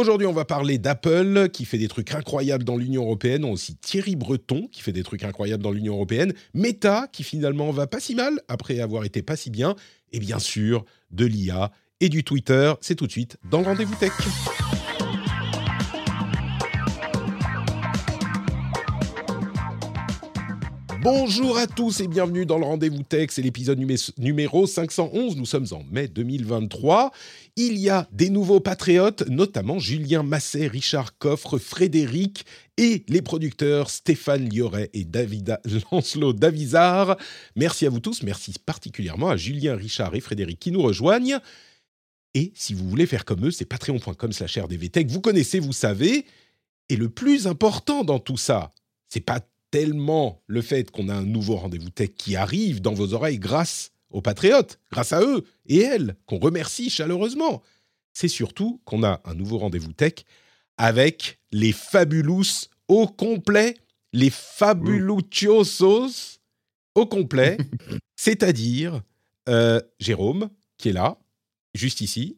Aujourd'hui, on va parler d'Apple qui fait des trucs incroyables dans l'Union européenne, aussi Thierry Breton qui fait des trucs incroyables dans l'Union européenne, Meta qui finalement va pas si mal après avoir été pas si bien, et bien sûr de l'IA et du Twitter. C'est tout de suite dans le rendez-vous tech. Bonjour à tous et bienvenue dans le Rendez-vous Tech, c'est l'épisode numéro 511, nous sommes en mai 2023. Il y a des nouveaux patriotes, notamment Julien Masset, Richard Coffre, Frédéric et les producteurs Stéphane Lioret et David Lancelot Davizard. Merci à vous tous, merci particulièrement à Julien, Richard et Frédéric qui nous rejoignent. Et si vous voulez faire comme eux, c'est patreon.com slash rdvtech. Vous connaissez, vous savez. Et le plus important dans tout ça, c'est pas tellement le fait qu'on a un nouveau rendez-vous tech qui arrive dans vos oreilles grâce aux patriotes, grâce à eux et elles, qu'on remercie chaleureusement. C'est surtout qu'on a un nouveau rendez-vous tech avec les fabulous au complet, les fabulosos au complet, c'est-à-dire euh, Jérôme, qui est là, juste ici.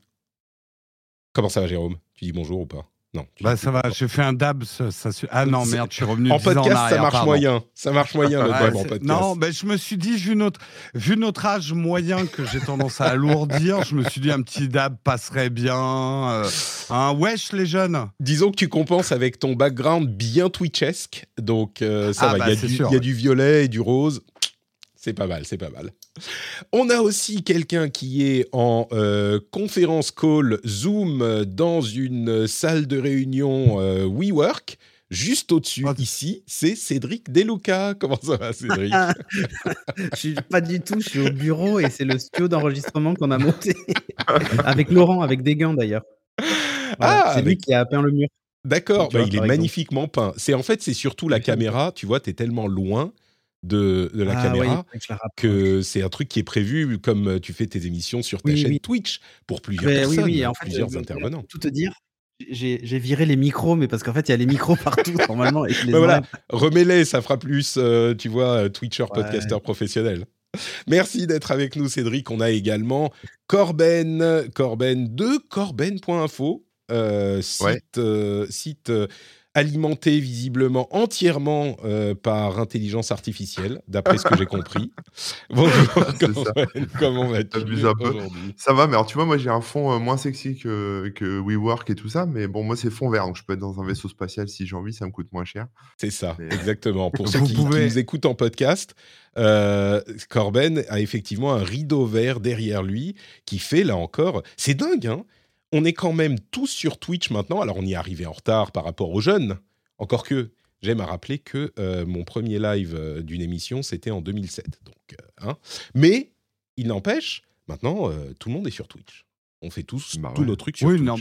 Comment ça va, Jérôme? Tu dis bonjour ou pas? Non. Bah ça va, j'ai fait un dab. Ça, Ah non, merde, je suis revenu. En podcast, ça marche moyen. Ça marche moyen, le dab en podcast. Non, mais je me suis dit, vu notre, vu notre âge moyen que j'ai tendance à alourdir, je me suis dit, un petit dab passerait bien. Euh, un wesh, les jeunes. Disons que tu compenses avec ton background bien twitchesque. Donc, euh, ça ah va. Bah, il y, a du violet et du rose. C'est pas mal, c'est pas mal. On a aussi quelqu'un qui est en euh, conférence call Zoom dans une salle de réunion euh, WeWork. Juste au-dessus, ah. ici, c'est Cédric Deluca. Comment ça va, Cédric Je suis pas du tout, je suis au bureau et c'est le studio d'enregistrement qu'on a monté. avec Laurent, avec des gants d'ailleurs. ah, c'est lui qui a peint le mur. D'accord, bah, il est magnifiquement peint. C'est en fait, c'est surtout la caméra. Tu vois, tu es tellement loin de, la ah caméra que c'est un truc qui est prévu comme euh, tu fais tes émissions sur ta chaîne Twitch pour plusieurs personnes, en plusieurs intervenants. Tout te dire, j'ai viré les micros, mais parce qu'en fait, il y a les micros partout normalement. Et voilà, remets-les, ça fera plus, euh, tu vois, euh, Twitcher, podcaster professionnel. Merci d'être avec nous, Cédric. On a également Corben, Corben de Corben.info, site, site alimenté visiblement entièrement euh, par intelligence artificielle, d'après ce que j'ai compris. Bonjour, comment, vas-tu aujourd'hui? Ça va, mais alors tu vois, moi j'ai un fond euh, moins sexy que, que WeWork et tout ça, mais bon, moi c'est fond vert, donc je peux être dans un vaisseau spatial si j'ai envie, ça me coûte moins cher. C'est ça, exactement. Pour ceux qui, nous écoutent en podcast, euh, Corben a effectivement un rideau vert derrière lui qui fait, là encore, c'est dingue, hein on est quand même tous sur Twitch maintenant. Alors, on y est arrivé en retard par rapport aux jeunes. Encore que, j'aime à rappeler que euh, mon premier live euh, d'une émission, c'était en 2007. Donc, euh, hein. Mais, il n'empêche, maintenant, tout le monde est sur Twitch. On fait tous bah tous nos trucs sur oui, Twitch. Non,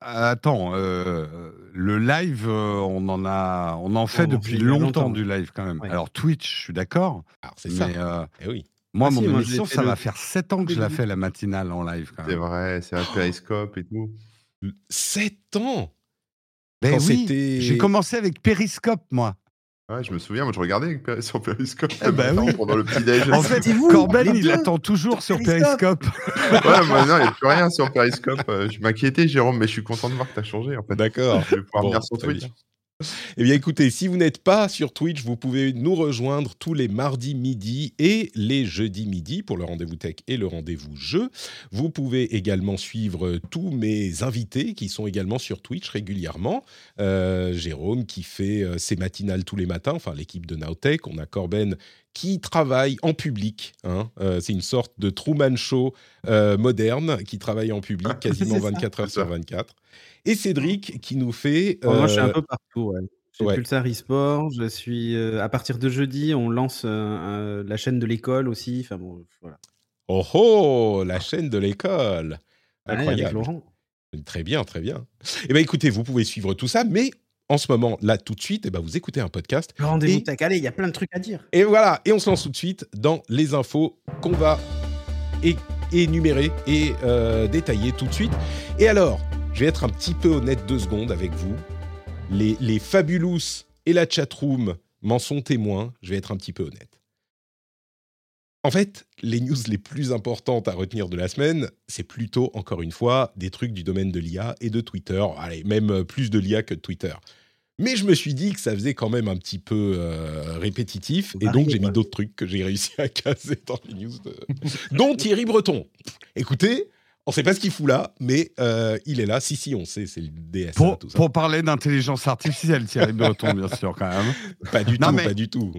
attends, le live, on en a, on en fait depuis longtemps, du live quand même. Alors Twitch, je suis d'accord. Alors c'est ça. Eh oui. Moi, ah mon émission, ça va faire 7 ans que je la fais, la matinale en live. C'est vrai, c'est un Periscope et tout. 7 ans ben oui, j'ai commencé avec Periscope, moi. Ouais, je me souviens, moi je regardais sur Periscope eh ben oui. pendant le petit déj. En fait, Corben, il attend toujours sur Periscope. ouais, moi non, il n'y a plus rien sur Periscope. Euh, je m'inquiétais, Jérôme, mais je suis content de voir que tu as changé. En fait. D'accord. Je vais pouvoir venir sur Twitch. Eh bien, écoutez, si vous n'êtes pas sur Twitch, vous pouvez nous rejoindre tous les mardis midi et les jeudis midi pour le rendez-vous tech et le rendez-vous jeu. Vous pouvez également suivre tous mes invités qui sont également sur Twitch régulièrement. Euh, Jérôme qui fait euh, ses matinales tous les matins, enfin l'équipe de Nowtech. On a Corben qui travaille en public. Hein. Euh, c'est une sorte de Truman Show moderne qui travaille en public quasiment 24 heures sur 24 et Cédric qui nous fait. Moi, je suis un peu partout. Ouais. J'ai Pulsar eSport, je suis à partir de jeudi, on lance la chaîne de l'école aussi. Enfin bon, voilà. Oh oh, la chaîne de l'école. Incroyable. Très bien, très bien. Eh bien, écoutez, vous pouvez suivre tout ça, mais en ce moment, là, tout de suite, eh ben, vous écoutez un podcast. Rendez-vous tech. Allez, il y a plein de trucs à dire. Et voilà, et on se lance tout de suite dans les infos qu'on va énumérer et détailler tout de suite. Et alors, je vais être un petit peu honnête deux secondes avec vous. Les, les Fabulous et la chatroom m'en sont témoins. Je vais être un petit peu honnête. En fait, les news les plus importantes à retenir de la semaine, c'est plutôt, encore une fois, des trucs du domaine de l'IA et de Twitter. Allez, même plus de l'IA que de Twitter. Mais je me suis dit que ça faisait quand même un petit peu euh, répétitif. Et donc, j'ai mis d'autres trucs que j'ai réussi à caser dans les news, dont Thierry Breton. Écoutez, on ne sait pas ce qu'il fout là, mais euh, il est là. Si, si, on sait, c'est le DS. Pour, pour parler d'intelligence artificielle, Thierry Breton, bien sûr, quand même. Pas du tout, pas du tout.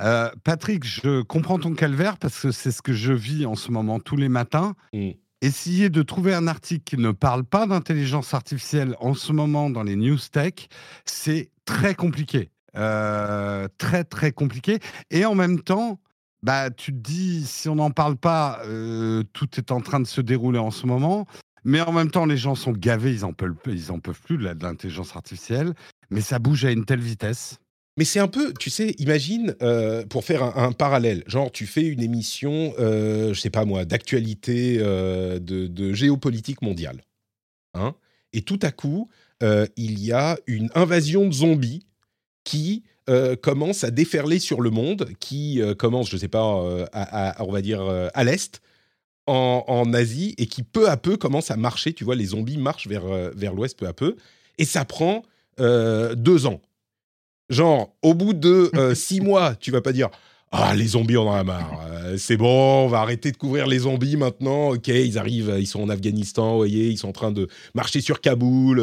Euh, Patrick, je comprends ton calvaire parce que c'est ce que je vis en ce moment tous les matins. Mm. Essayer de trouver un article qui ne parle pas d'intelligence artificielle en ce moment dans les news tech, c'est très compliqué. Euh, très, très compliqué. Et en même temps, bah, tu te dis, si on n'en parle pas, euh, tout est en train de se dérouler en ce moment. Mais en même temps, les gens sont gavés, ils en peuvent, peuvent plus de l'intelligence artificielle. Mais ça bouge à une telle vitesse. Mais c'est un peu, tu sais, imagine, euh, pour faire un, parallèle, genre tu fais une émission, euh, je sais pas moi, d'actualité euh, de, de, géopolitique mondiale. Hein et tout à coup, il y a une invasion de zombies qui euh, commence à déferler sur le monde, qui euh, commence, je ne sais pas, euh, à, on va dire à l'est, en, Asie, et qui peu à peu commence à marcher. Tu vois, les zombies marchent vers, vers l'ouest peu à peu, et ça prend deux ans. Genre, au bout de six mois, tu vas pas dire ah, les zombies, on en a marre. c'est bon, on va arrêter de couvrir les zombies maintenant. Ok, ils arrivent, ils sont en Afghanistan, vous voyez, ils sont en train de marcher sur Kaboul.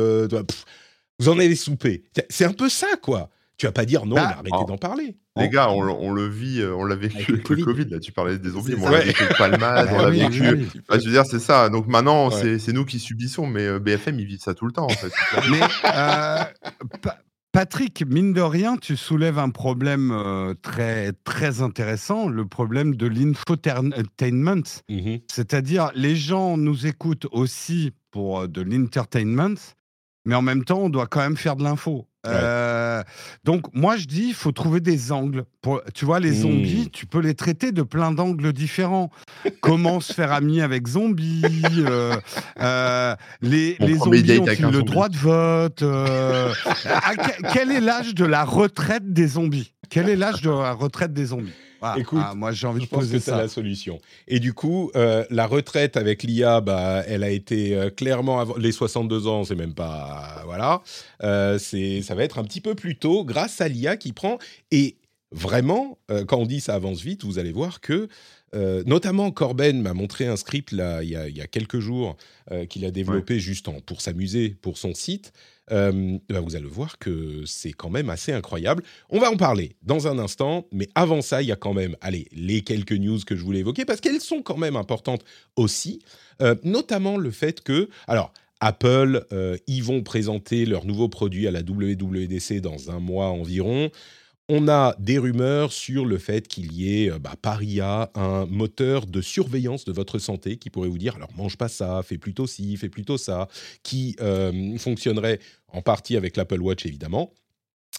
vous en avez soupé. C'est un peu ça, quoi. Tu vas pas dire non, bah, arrêtez d'en parler. Les gars, on, le vit, euh, on l'a vécu avec, le COVID. Là, tu parlais des zombies, on l'a vécu avec Palmade, on l'a vécu. je veux dire, c'est ça. Donc maintenant, c'est nous qui subissons, mais euh, BFM, ils vivent ça tout le temps, en fait. mais euh, Patrick, mine de rien, tu soulèves un problème très, très intéressant, le problème de l'infotainment. Mmh C'est-à-dire, les gens nous écoutent aussi pour de l'entertainment, mais en même temps, on doit quand même faire de l'info. Euh, donc moi je dis, il faut trouver des angles. Pour, tu vois, les mmh. zombies, tu peux les traiter de plein d'angles différents. Comment se faire ami avec zombies euh, euh, Les, les zombies ont-ils le droit de vote Quel est l'âge de la retraite des zombies? Quel est l'âge de la retraite des zombies? Ah, Écoute, ah, moi j'ai envie de poser que c'est la solution. Et du coup, euh, la retraite avec l'IA, bah, elle a été euh, clairement avant les 62 ans, c'est même pas voilà. Euh, c'est ça va être un petit peu plus tôt grâce à l'IA qui prend et vraiment quand on dit ça avance vite, vous allez voir que notamment Corben m'a montré un script là il y a, il y a quelques jours qu'il a développé juste en, pour s'amuser pour son site euh, bah, vous allez voir que c'est quand même assez incroyable. On va en parler dans un instant, mais avant ça, il y a quand même, allez, les quelques news que je voulais évoquer parce qu'elles sont quand même importantes aussi, euh, notamment le fait que, alors. Apple, euh, ils vont présenter leur nouveau produit à la WWDC dans un mois environ on a des rumeurs sur le fait qu'il y ait bah, par IA un moteur de surveillance de votre santé qui pourrait vous dire alors mange pas ça, fais plutôt ci, fais plutôt ça, qui euh, fonctionnerait en partie avec l'Apple Watch évidemment.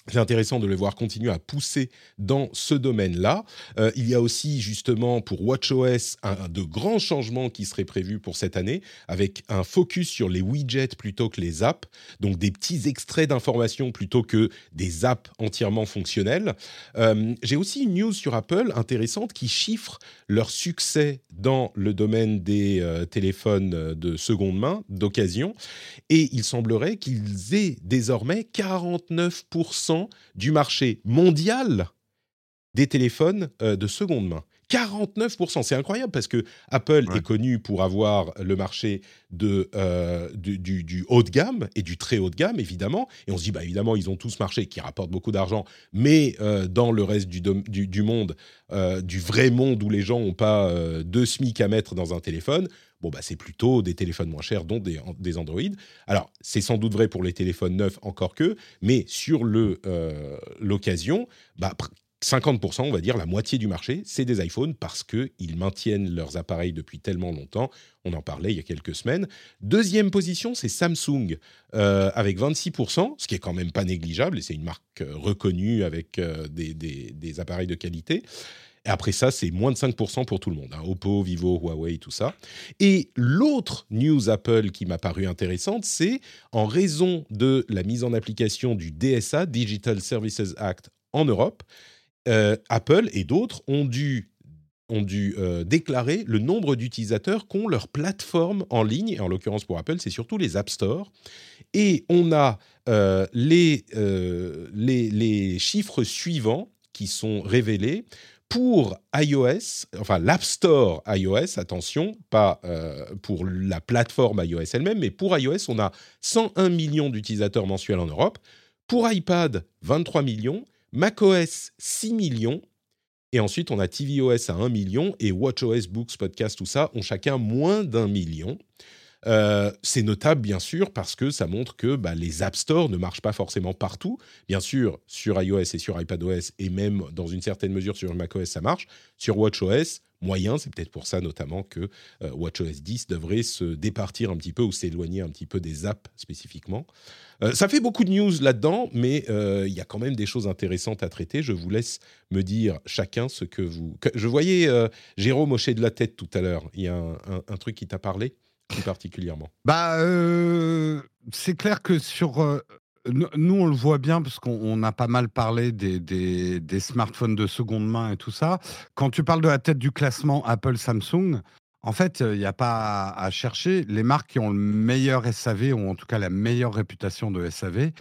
C'est intéressant de le voir continuer à pousser dans ce domaine-là. Euh, il y a aussi justement pour WatchOS un, de grands changements qui seraient prévus pour cette année, avec un focus sur les widgets plutôt que les apps, donc des petits extraits d'informations plutôt que des apps entièrement fonctionnelles. Euh, j'ai aussi une news sur Apple intéressante qui chiffre leur succès dans le domaine des euh, téléphones de seconde main, d'occasion, et il semblerait qu'ils aient désormais 49% du marché mondial des téléphones euh, de seconde main. 49%, c'est incroyable parce que Apple est connu pour avoir le marché de, euh, du, haut de gamme et du très haut de gamme, évidemment. Et on se dit, bah, évidemment, ils ont tous marché qui rapportent beaucoup d'argent, mais euh, dans le reste du, du, monde, du vrai monde où les gens n'ont pas deux SMIC à mettre dans un téléphone, bon, bah, c'est plutôt des téléphones moins chers, dont des, des Android. Alors, c'est sans doute vrai pour les téléphones neufs encore que, mais sur euh, l'occasion, bah, 50%, on va dire, la moitié du marché, c'est des iPhones parce qu'ils maintiennent leurs appareils depuis tellement longtemps. On en parlait il y a quelques semaines. Deuxième position, c'est Samsung euh, avec 26%, ce qui est quand même pas négligeable et c'est une marque euh, reconnue avec des, des, appareils de qualité. Après ça, c'est moins de 5% pour tout le monde. Hein. Oppo, Vivo, Huawei, tout ça. Et l'autre news Apple qui m'a paru intéressante, c'est en raison de la mise en application du DSA, Digital Services Act, en Europe, euh, Apple et d'autres ont dû euh, déclarer le nombre d'utilisateurs qu'ont leur plateforme en ligne, et en l'occurrence pour Apple, c'est surtout les App Store. Et on a euh, les, chiffres suivants qui sont révélés pour iOS, enfin l'App Store iOS, attention, pas euh, pour la plateforme iOS elle-même, mais pour iOS, on a 101 millions d'utilisateurs mensuels en Europe. Pour iPad, 23 millions. macOS, 6 millions. Et ensuite, on a tvOS à 1 million et watchOS, Books, Podcast, tout ça ont chacun moins d'un million. Euh, c'est notable, bien sûr, parce que ça montre que bah, les App Store ne marchent pas forcément partout. Bien sûr, sur iOS et sur iPadOS, et même dans une certaine mesure sur macOS, ça marche. Sur WatchOS, moyen, c'est peut-être pour ça notamment que euh, WatchOS 10 devrait se départir un petit peu ou s'éloigner un petit peu des apps spécifiquement. Euh, ça fait beaucoup de news là-dedans, mais il y a quand même des choses intéressantes à traiter. Je vous laisse me dire chacun ce que vous... Je voyais Jérôme hocher de la tête tout à l'heure. Il y a un truc qui t'a parlé? Plus particulièrement Bah, euh, c'est clair que sur. Euh, nous, on le voit bien parce qu'on a pas mal parlé des, des, smartphones de seconde main et tout ça. Quand tu parles de la tête du classement Apple, Samsung, en fait, il n'y a pas à, chercher. Les marques qui ont le meilleur SAV, ou en tout cas la meilleure réputation de SAV,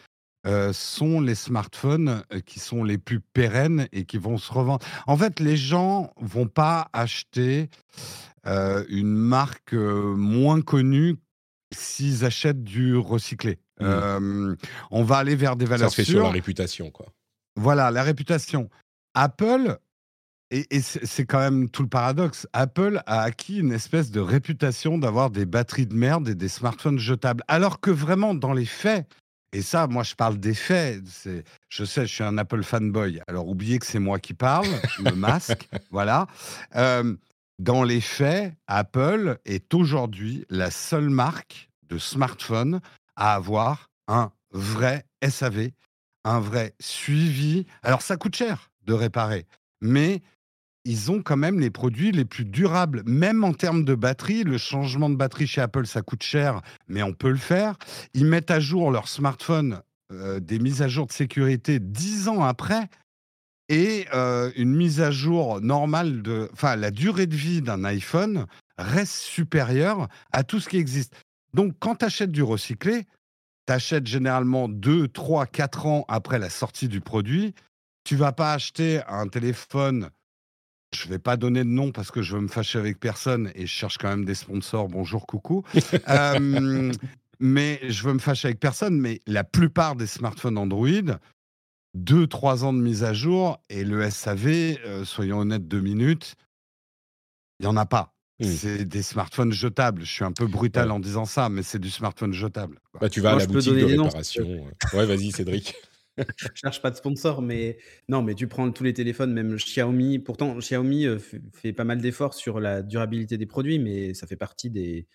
euh, sont les smartphones qui sont les plus pérennes et qui vont se revendre. En fait, les gens vont pas acheter euh, une marque euh, moins connue s'ils achètent du recyclé. Mmh. Euh, on va aller vers des valeurs Ça se fait sur la réputation, quoi. Voilà, la réputation. Apple, et, c'est quand même tout le paradoxe, Apple a acquis une espèce de réputation d'avoir des batteries de merde et des smartphones jetables. Alors que vraiment, dans les faits, et ça, moi, je parle des faits. Je sais, je suis un Apple fanboy. Alors, oubliez que c'est moi qui parle, le masque, voilà. Dans les faits, Apple est aujourd'hui la seule marque de smartphone à avoir un vrai SAV, un vrai suivi. Alors ça coûte cher de réparer, mais ils ont quand même les produits les plus durables, même en termes de batterie. Le changement de batterie chez Apple, ça coûte cher, mais on peut le faire. Ils mettent à jour leur smartphone, euh, des mises à jour de sécurité dix ans après et une mise à jour normale de, enfin, la durée de vie d'un iPhone reste supérieure à tout ce qui existe. Donc, quand tu achètes du recyclé, tu achètes généralement 2, 3, 4 ans après la sortie du produit. Tu vas pas acheter un téléphone. Je vais pas donner de nom parce que je veux me fâcher avec personne et je cherche quand même des sponsors. Bonjour, coucou. mais je veux me fâcher avec personne. Mais la plupart des smartphones Android, deux, trois ans de mise à jour et le SAV, euh, soyons honnêtes deux minutes, il n'y en a pas. Mmh. C'est des smartphones jetables. Je suis un peu brutal en disant ça, mais c'est du smartphone jetable. Bah, tu vas à la boutique de réparation. ouais, vas-y, Cédric. je cherche pas de sponsor, mais non, mais tu prends tous les téléphones, même Xiaomi. Pourtant, Xiaomi euh, fait pas mal d'efforts sur la durabilité des produits, mais ça fait partie des,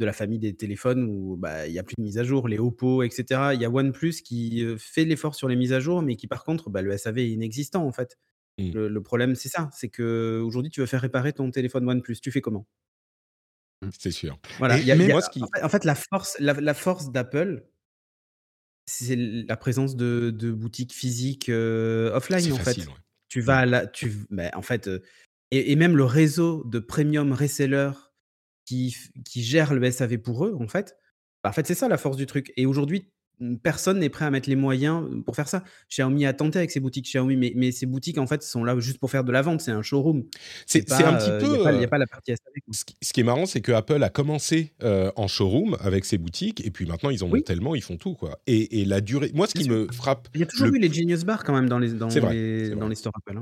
de la famille des téléphones où bah, il n'y a plus de mise à jour, les Oppo, etc. Il y a OnePlus qui fait l'effort sur les mises à jour, mais qui par contre, bah, le SAV est inexistant en fait. Mmh. Le, problème, c'est ça, c'est que aujourd'hui, tu veux faire réparer ton téléphone OnePlus, tu fais comment? Mmh, C'est sûr. Voilà. en, fait, la force, la, force d'Apple, c'est la présence de, boutiques physiques offline en fait. Tu vas là, tu, bah, en fait, et, et, même le réseau de premium resellers qui, qui gèrent le SAV pour eux, en fait, bah, en fait, c'est ça la force du truc. Et aujourd'hui, personne n'est prêt à mettre les moyens pour faire ça. Xiaomi a tenté avec ses boutiques Xiaomi, mais, mais ces boutiques, en fait, sont là juste pour faire de la vente. C'est un showroom. C'est un petit peu. Il n'y a, pas la partie SAV. Ce qui est marrant, c'est que Apple a commencé en showroom avec ses boutiques, et puis maintenant, ils en ont tellement, ils font tout. quoi. Et, et la durée. Moi, ce qui me frappe. Il y a toujours eu les Genius Bar quand même dans les, dans les, dans les stores Apple.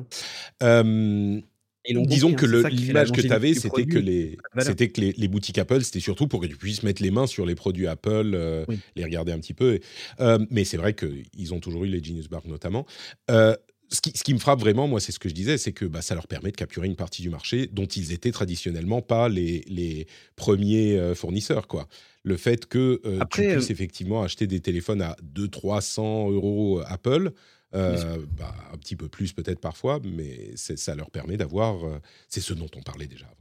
Hein. Disons que l'image que tu avais, c'était que, les, c'était que les, boutiques Apple, c'était surtout pour que tu puisses mettre les mains sur les produits Apple, euh, les regarder un petit peu. Euh, mais c'est vrai qu'ils ont toujours eu les Genius Bar notamment. Euh, ce, qui, ce, qui, me frappe vraiment, moi, c'est ce que je disais, c'est que bah, ça leur permet de capturer une partie du marché dont ils étaient traditionnellement pas les, les premiers fournisseurs. Quoi. Le fait que tu puisses effectivement acheter des téléphones à 200-300 euros Apple, euh, bah, un petit peu plus peut-être parfois, mais ça leur permet d'avoir. Euh, c'est ce dont on parlait déjà avant.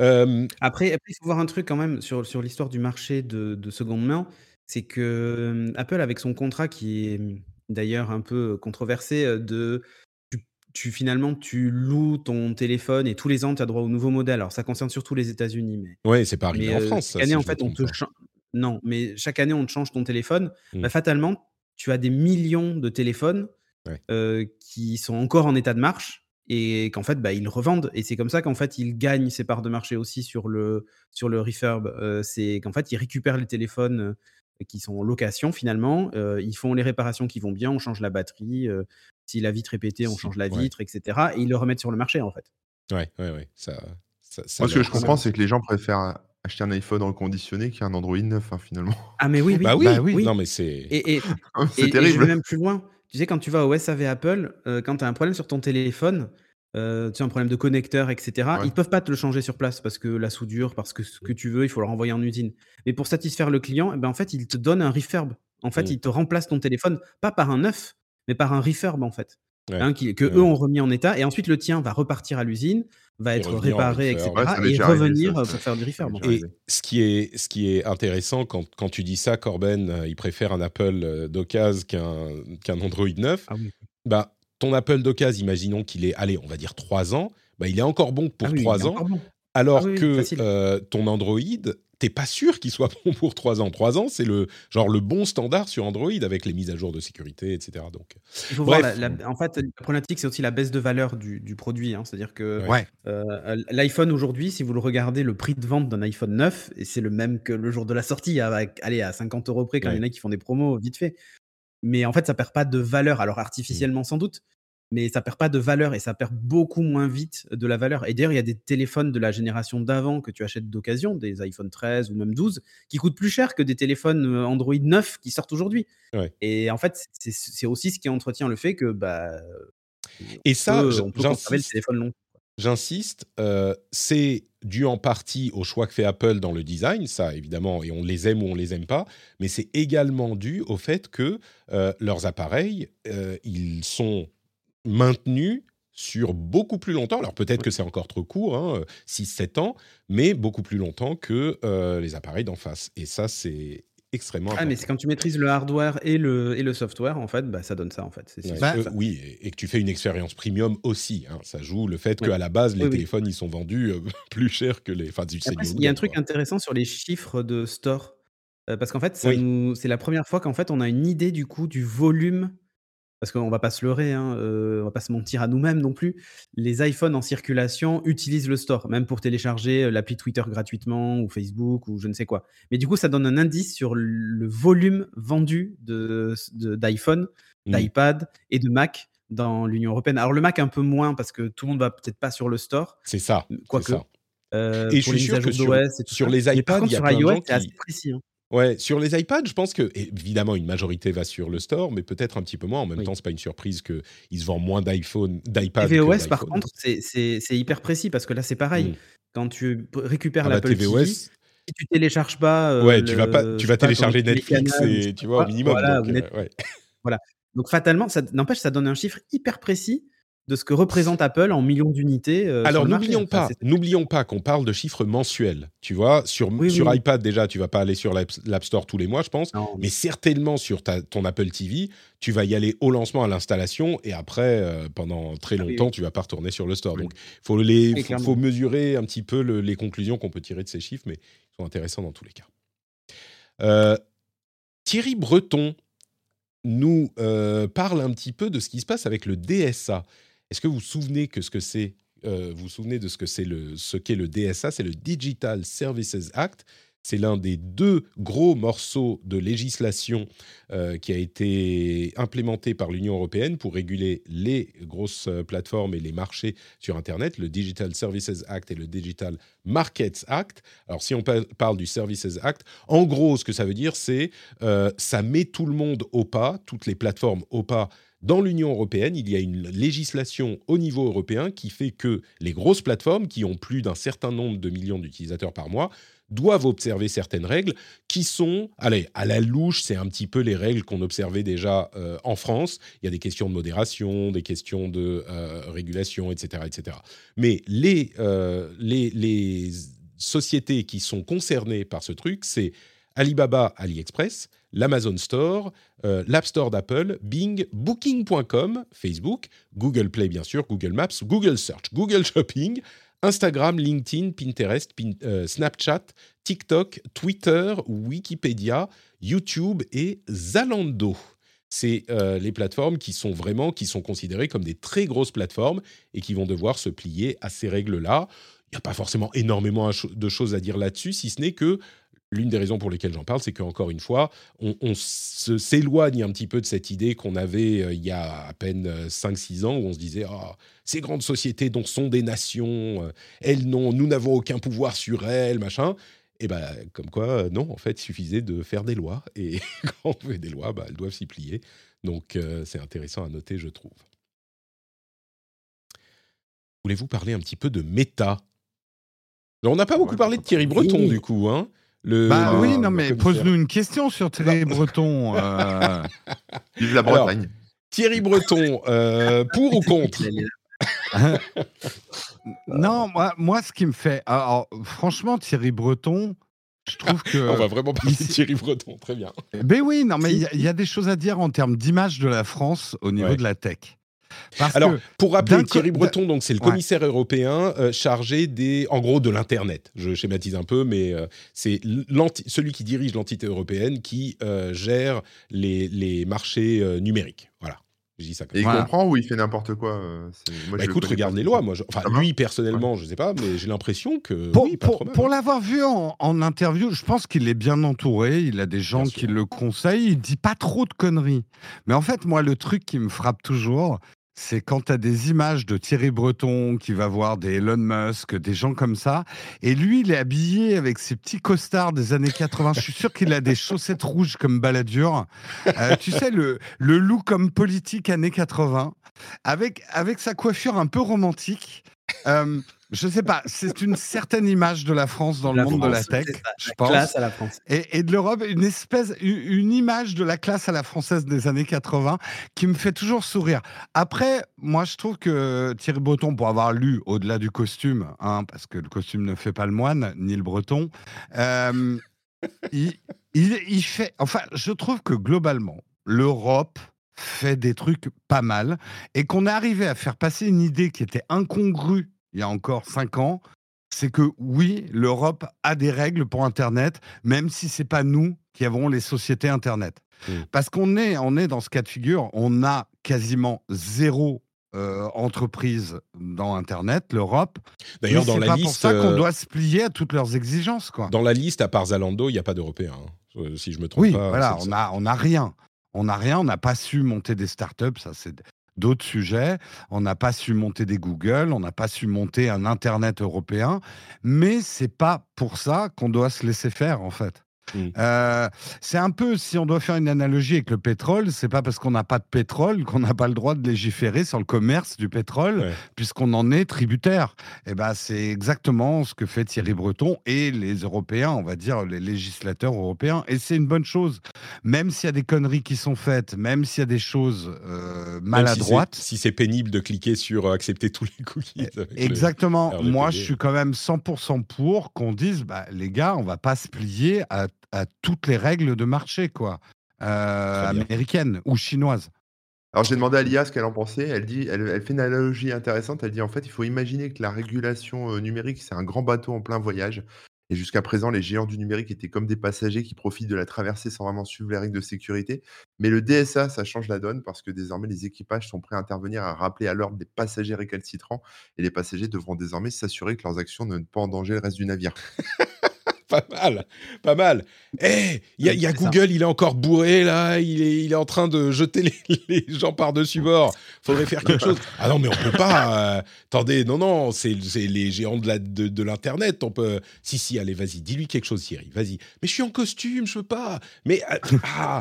Euh, après, il faut voir un truc quand même sur, sur l'histoire du marché de, de seconde main. C'est que Apple, avec son contrat qui est d'ailleurs un peu controversé, de tu, finalement tu loues ton téléphone et tous les ans tu as droit au nouveau modèle. Alors ça concerne surtout les États-unis, mais oui, c'est pas arrivé en France. Chaque année, en fait, on te non, mais chaque année on te change ton téléphone. Mmh. Bah, fatalement, tu as des millions de téléphones qui sont encore en état de marche et qu'en fait, bah, ils revendent. Et c'est comme ça qu'en fait, ils gagnent ses parts de marché aussi sur le, sur le refurb. c'est qu'en fait, ils récupèrent les téléphones qui sont en location finalement. ils font les réparations qui vont bien, on change la batterie. si la vitre est pétée, on change la vitre, etc. Et ils le remettent sur le marché en fait. Ouais, ouais, ouais. Ça, Moi, ce que je comprends, c'est que les gens préfèrent acheter un iPhone reconditionné qu'un Android 9 hein, finalement. Ah mais oui, oui. Bah oui, bah oui. Non mais c'est. Et, et, c'est terrible. Et je vais même plus loin. Tu sais, quand tu vas au SAV Apple, euh, quand tu as un problème sur ton téléphone, euh, tu as un problème de connecteur, etc., ils ne peuvent pas te le changer sur place parce que la soudure, parce que ce que tu veux, il faut le renvoyer en usine. Mais pour satisfaire le client, eh ben, en fait, ils te donnent un refurb. En fait, mmh. ils te remplacent ton téléphone, pas par un neuf, mais par un refurb, en fait. Hein, que eux ont remis en état. Et ensuite, le tien va repartir à l'usine, va être réparé, etc. et revenir pour faire du refurb. Et ce qui est, ce qui est intéressant quand, quand tu dis ça, Corben, euh, il préfère un Apple euh, d'occasion qu'un qu'un Android 9. Ah bah, ton Apple d'occasion, imaginons qu'il est, allez, on va dire 3 ans, bah, il est encore bon pour 3 ah ans. Alors ah que euh, ton Android, t'es pas sûr qu'il soit bon pour 3 ans. 3 ans, c'est le genre le bon standard sur Android avec les mises à jour de sécurité, etc. Donc, Il faut voir en fait, la problématique, c'est aussi la baisse de valeur du, produit. Hein. C'est-à-dire que euh, l'iPhone aujourd'hui, si vous le regardez, le prix de vente d'un iPhone 9, et c'est le même que le jour de la sortie, avec, allez, à 50 euros près, quand il y en a qui font des promos vite fait. Mais en fait, ça perd pas de valeur. Alors artificiellement sans doute, mais ça perd pas de valeur et ça perd beaucoup moins vite de la valeur. Et d'ailleurs, il y a des téléphones de la génération d'avant que tu achètes d'occasion, des iPhone 13 ou même 12, qui coûtent plus cher que des téléphones euh, Android 9 qui sortent aujourd'hui. Et en fait, c'est aussi ce qui entretient le fait que bah, et ça, on peut le téléphone long. J'insiste, euh, c'est dû en partie au choix que fait Apple dans le design, ça évidemment, et on les aime ou on les aime pas, mais c'est également dû au fait que euh, leurs appareils, ils sont maintenu sur beaucoup plus longtemps. Alors peut-être que c'est encore trop court, hein, 6-7 ans, mais beaucoup plus longtemps que euh, les appareils d'en face. Et ça, c'est extrêmement ah, mais c'est quand tu maîtrises le hardware et le, et le software, en fait, bah, ça donne ça, en fait. Bah, oui, et, que tu fais une expérience premium aussi. Hein. Ça joue le fait qu'à la base, les téléphones, ils sont vendus euh, plus cher que les... Enfin, il y a un truc intéressant sur les chiffres de store. Euh, parce qu'en fait, c'est la première fois qu'en fait, on a une idée du coup du volume parce qu'on va pas se leurrer, hein, euh, on va pas se mentir à nous-mêmes non plus. Les iPhones en circulation utilisent le store, même pour télécharger euh, l'appli Twitter gratuitement ou Facebook ou je ne sais quoi. Mais du coup, ça donne un indice sur le volume vendu d'iPhone, mmh. d'iPad et de Mac dans l'Union européenne. Alors le Mac un peu moins parce que tout le monde va peut-être pas sur le store. C'est ça. Quoique. Euh, et je suis sûr que sur, sur les iPads, il y a plein de gens qui... assez précis. Hein. Ouais, sur les iPads, je pense que évidemment une majorité va sur le store, mais peut-être un petit peu moins. En même temps, c'est pas une surprise qu'ils se vendent moins d'iPhone, d'iPad. TVOS, par contre, c'est hyper précis parce que là, c'est pareil. Mm. Quand tu récupères ah bah, l'Apple TV, si tu télécharges pas. ouais, tu vas pas, tu vas télécharger Netflix et tu vois au minimum. Voilà, donc, voilà. donc fatalement, ça n'empêche, ça donne un chiffre hyper précis de ce que représente Apple en millions d'unités. Euh, Alors n'oublions pas, n'oublions pas qu'on parle de chiffres mensuels. Tu vois, sur, sur iPad déjà, tu vas pas aller sur l'App Store tous les mois, je pense, mais certainement sur ton Apple TV, tu vas y aller au lancement, à l'installation, et après, euh, pendant très ah longtemps, tu vas pas retourner sur le store. Donc, faut les, faut, mesurer un petit peu les conclusions qu'on peut tirer de ces chiffres, mais ils sont intéressants dans tous les cas. Euh, Thierry Breton nous parle un petit peu de ce qui se passe avec le DSA. Est-ce que vous vous souvenez que ce que c'est euh, vous souvenez de ce que c'est le ce qu'est le DSA C'est le Digital Services Act? C'est l'un des deux gros morceaux de législation euh, qui a été implémenté par l'Union européenne pour réguler les grosses euh, plateformes et les marchés sur Internet, le Digital Services Act et le Digital Markets Act. Alors si on parle du Services Act, en gros ce que ça veut dire c'est euh, ça met tout le monde au pas, toutes les plateformes au pas dans l'Union européenne, il y a une législation au niveau européen qui fait que les grosses plateformes, qui ont plus d'un certain nombre de millions d'utilisateurs par mois, doivent observer certaines règles qui sont, allez, à la louche, c'est un petit peu les règles qu'on observait déjà euh, en France. Il y a des questions de modération, des questions de euh, régulation, etc., etc. Mais les, euh, les, les sociétés qui sont concernées par ce truc, c'est Alibaba, AliExpress, l'Amazon Store, euh, l'App Store d'Apple, Bing, Booking.com, Facebook, Google Play bien sûr, Google Maps, Google Search, Google Shopping, Instagram, LinkedIn, Pinterest, euh, Snapchat, TikTok, Twitter, Wikipédia, YouTube et Zalando. C'est euh, les plateformes qui sont vraiment, qui sont considérées comme des très grosses plateformes et qui vont devoir se plier à ces règles-là. Il n'y a pas forcément énormément de choses à dire là-dessus, si ce n'est que l'une des raisons pour lesquelles j'en parle, c'est qu'encore une fois, on, s'éloigne un petit peu de cette idée qu'on avait euh, il y a à peine 5-6 euh, ans, où on se disait oh, ces grandes sociétés dont sont des nations, euh, elles n'ont, nous n'avons aucun pouvoir sur elles, machin. Et bien, comme quoi, non, en fait, il suffisait de faire des lois. Et quand on fait des lois, bah, elles doivent s'y plier. Donc, c'est intéressant à noter, je trouve. Voulez-vous parler un petit peu de méta on n'a pas beaucoup parlé de Thierry Breton, du coup. Hein bah oui, non, mais pose-nous une question sur Thierry Breton. Euh... Vive la Bretagne. Thierry Breton, euh, pour ou contre? Non, moi, moi, ce qui me fait. Alors, franchement, Thierry Breton, je trouve que. On va vraiment parler de Thierry Breton, très bien. Ben oui, non, mais il y, a des choses à dire en termes d'image de la France au niveau de la tech. Alors, pour rappeler, Thierry Breton, donc c'est le commissaire européen euh, chargé des, en gros, de l'internet. Je schématise un peu, mais euh, c'est celui qui dirige l'entité européenne qui euh, gère les, les marchés numériques. Voilà. Je dis ça comme Et il comprend ou il fait n'importe quoi bah, Écoute, regarde les lois. Moi, enfin, lui personnellement, je ne sais pas, mais j'ai l'impression que. Pour, pour, l'avoir vu en, interview, je pense qu'il est bien entouré. Il a des gens qui le conseillent. Il dit pas trop de conneries. Mais en fait, moi, le truc qui me frappe toujours, c'est quand tu as des images de Thierry Breton qui va voir des Elon Musk, des gens comme ça, et lui, il est habillé avec ses petits costards des années 80. Je suis sûr qu'il a des chaussettes rouges comme baladure. Euh, tu sais, le, le look comme politique années 80, avec, avec sa coiffure un peu romantique. Euh, je sais pas, c'est une certaine image de la France dans le monde de la tech, je pense. Classe à la France. Et, de l'Europe, une espèce, une image de la classe à la française des années 80 qui me fait toujours sourire. Après, moi, je trouve que Thierry Breton, pour avoir lu au-delà du costume, hein, parce que le costume ne fait pas le moine, ni le breton, euh, il, il fait. Enfin, je trouve que globalement, l'Europe fait des trucs pas mal et qu'on est arrivé à faire passer une idée qui était incongrue il y a encore cinq ans, c'est que oui, l'Europe a des règles pour Internet, même si c'est pas nous qui avons les sociétés Internet. Mmh. Parce qu'on est, on est dans ce cas de figure, on a quasiment zéro euh, entreprise dans Internet, l'Europe. D'ailleurs, dans la liste, pour ça qu'on euh, doit se plier à toutes leurs exigences, quoi. Dans la liste, à part Zalando, il n'y a pas d'Européens, hein, euh, si je me trompe oui, pas. voilà, on a, on a rien. On n'a rien, on n'a pas su monter des startups, ça c'est d'autres sujets. On n'a pas su monter des Google, on n'a pas su monter un Internet européen, mais c'est pas pour ça qu'on doit se laisser faire en fait. Mm. Euh, c'est un peu, si on doit faire une analogie avec le pétrole, c'est pas parce qu'on n'a pas de pétrole qu'on n'a pas le droit de légiférer sur le commerce du pétrole, puisqu'on en est tributaire. Et eh ben, c'est exactement ce que fait Thierry Breton et les Européens, on va dire les législateurs européens. Et c'est une bonne chose, même s'il y a des conneries qui sont faites, même s'il y a des choses euh, maladroites. Si c'est pénible de cliquer sur euh, accepter tous les cookies. Exactement. Moi, je suis quand même 100% pour qu'on dise, bah, les gars, on va pas se plier à, toutes les règles de marché, quoi, euh, américaines ou chinoises. Alors j'ai demandé à Lia ce qu'elle en pensait. Elle dit, elle, fait une analogie intéressante. Elle dit en fait, il faut imaginer que la régulation euh, numérique, c'est un grand bateau en plein voyage. Et jusqu'à présent, les géants du numérique étaient comme des passagers qui profitent de la traversée sans vraiment suivre les règles de sécurité. Mais le DSA, ça change la donne parce que désormais, les équipages sont prêts à intervenir à rappeler à l'ordre des passagers récalcitrants et les passagers devront désormais s'assurer que leurs actions ne mettent pas en danger le reste du navire. pas mal, pas mal. Eh, il y a, Google, il est encore bourré là, il est, il est en train de jeter les, gens par-dessus bord. Faudrait faire quelque chose. Ah non, mais on peut pas. Euh, attendez, non, non, c'est les géants de l'internet. De, de l'internet. on peut. Si, si, allez, vas-y, dis-lui quelque chose, Thierry, vas-y. Mais je suis en costume, je peux pas. Mais euh, ah,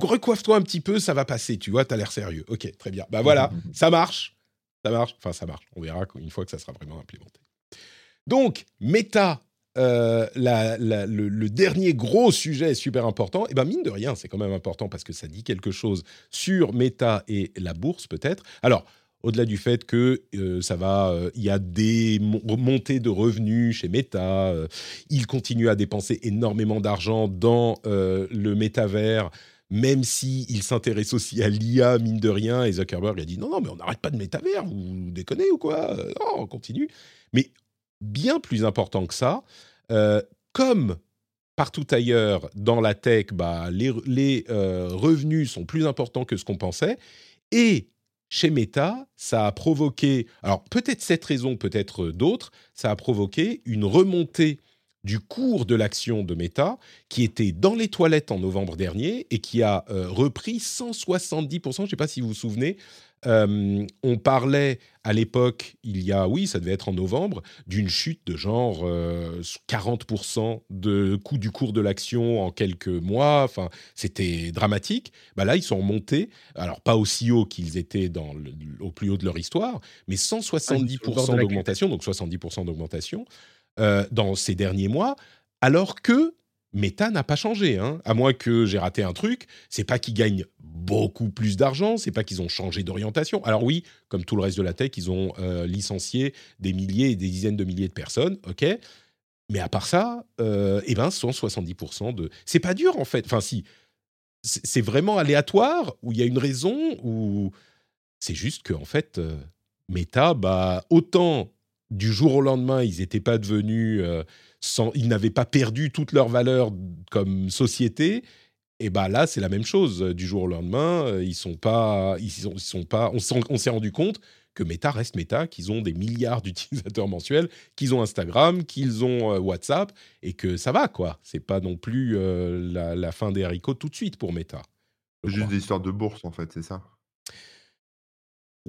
recoiffe-toi un petit peu, ça va passer. Tu vois, t'as l'air sérieux. Ok, très bien. Bah voilà, ça marche, ça marche. Enfin, ça marche. On verra une fois que ça sera vraiment implémenté. Donc, Meta euh, le, dernier gros sujet super important, et eh ben mine de rien, c'est quand même important parce que ça dit quelque chose sur Meta et la bourse peut-être. Alors, au-delà du fait que euh, ça va, euh, il y a des montées de revenus chez Meta, il continue à dépenser énormément d'argent dans le métavers même si il s'intéresse aussi à l'IA, mine de rien, et Zuckerberg a dit non, non, mais on n'arrête pas de métavers, vous déconnez ou quoi? Non, on continue. Mais bien plus important que ça, euh, comme partout ailleurs dans la tech, bah, les, euh, revenus sont plus importants que ce qu'on pensait. Et chez Meta, ça a provoqué, alors peut-être cette raison, peut-être d'autres, ça a provoqué une remontée du cours de l'action de Meta, qui était dans les toilettes en novembre dernier et qui a euh, repris 170%. Je ne sais pas si vous vous souvenez, euh, on parlait à l'époque, il y a, oui, ça devait être en novembre, d'une chute de genre 40% euh, de coût du cours de l'action en quelques mois. Enfin, c'était dramatique. Bah là, ils sont remontés, alors pas aussi haut qu'ils étaient dans au plus haut de leur histoire, mais 170% ah, d'augmentation, donc 70% d'augmentation euh, dans ces derniers mois, alors que Meta n'a pas changé, hein. à moins que j'ai raté un truc. C'est pas qu'ils gagnent beaucoup plus d'argent, c'est pas qu'ils ont changé d'orientation. Alors oui, comme tout le reste de la tech, ils ont euh, licencié des milliers et des dizaines de milliers de personnes, ok. Mais à part ça, euh, eh ben, 170% de. C'est pas dur en fait. Enfin, si. C'est vraiment aléatoire, ou il y a une raison, ou c'est juste que en fait, euh, Meta, bah, autant du jour au lendemain, ils n'étaient pas devenus euh, ils n'avaient pas perdu toute leur valeur comme société. Et bah là, c'est la même chose. Du jour au lendemain, euh, ils sont pas, ils sont, pas. On, s'est rendu compte que Meta reste Meta, qu'ils ont des milliards d'utilisateurs mensuels, qu'ils ont Instagram, qu'ils ont euh, WhatsApp, et que ça va quoi. C'est pas non plus euh, la, la, fin des haricots tout de suite pour Meta. Juste des histoires de bourse en fait, c'est ça?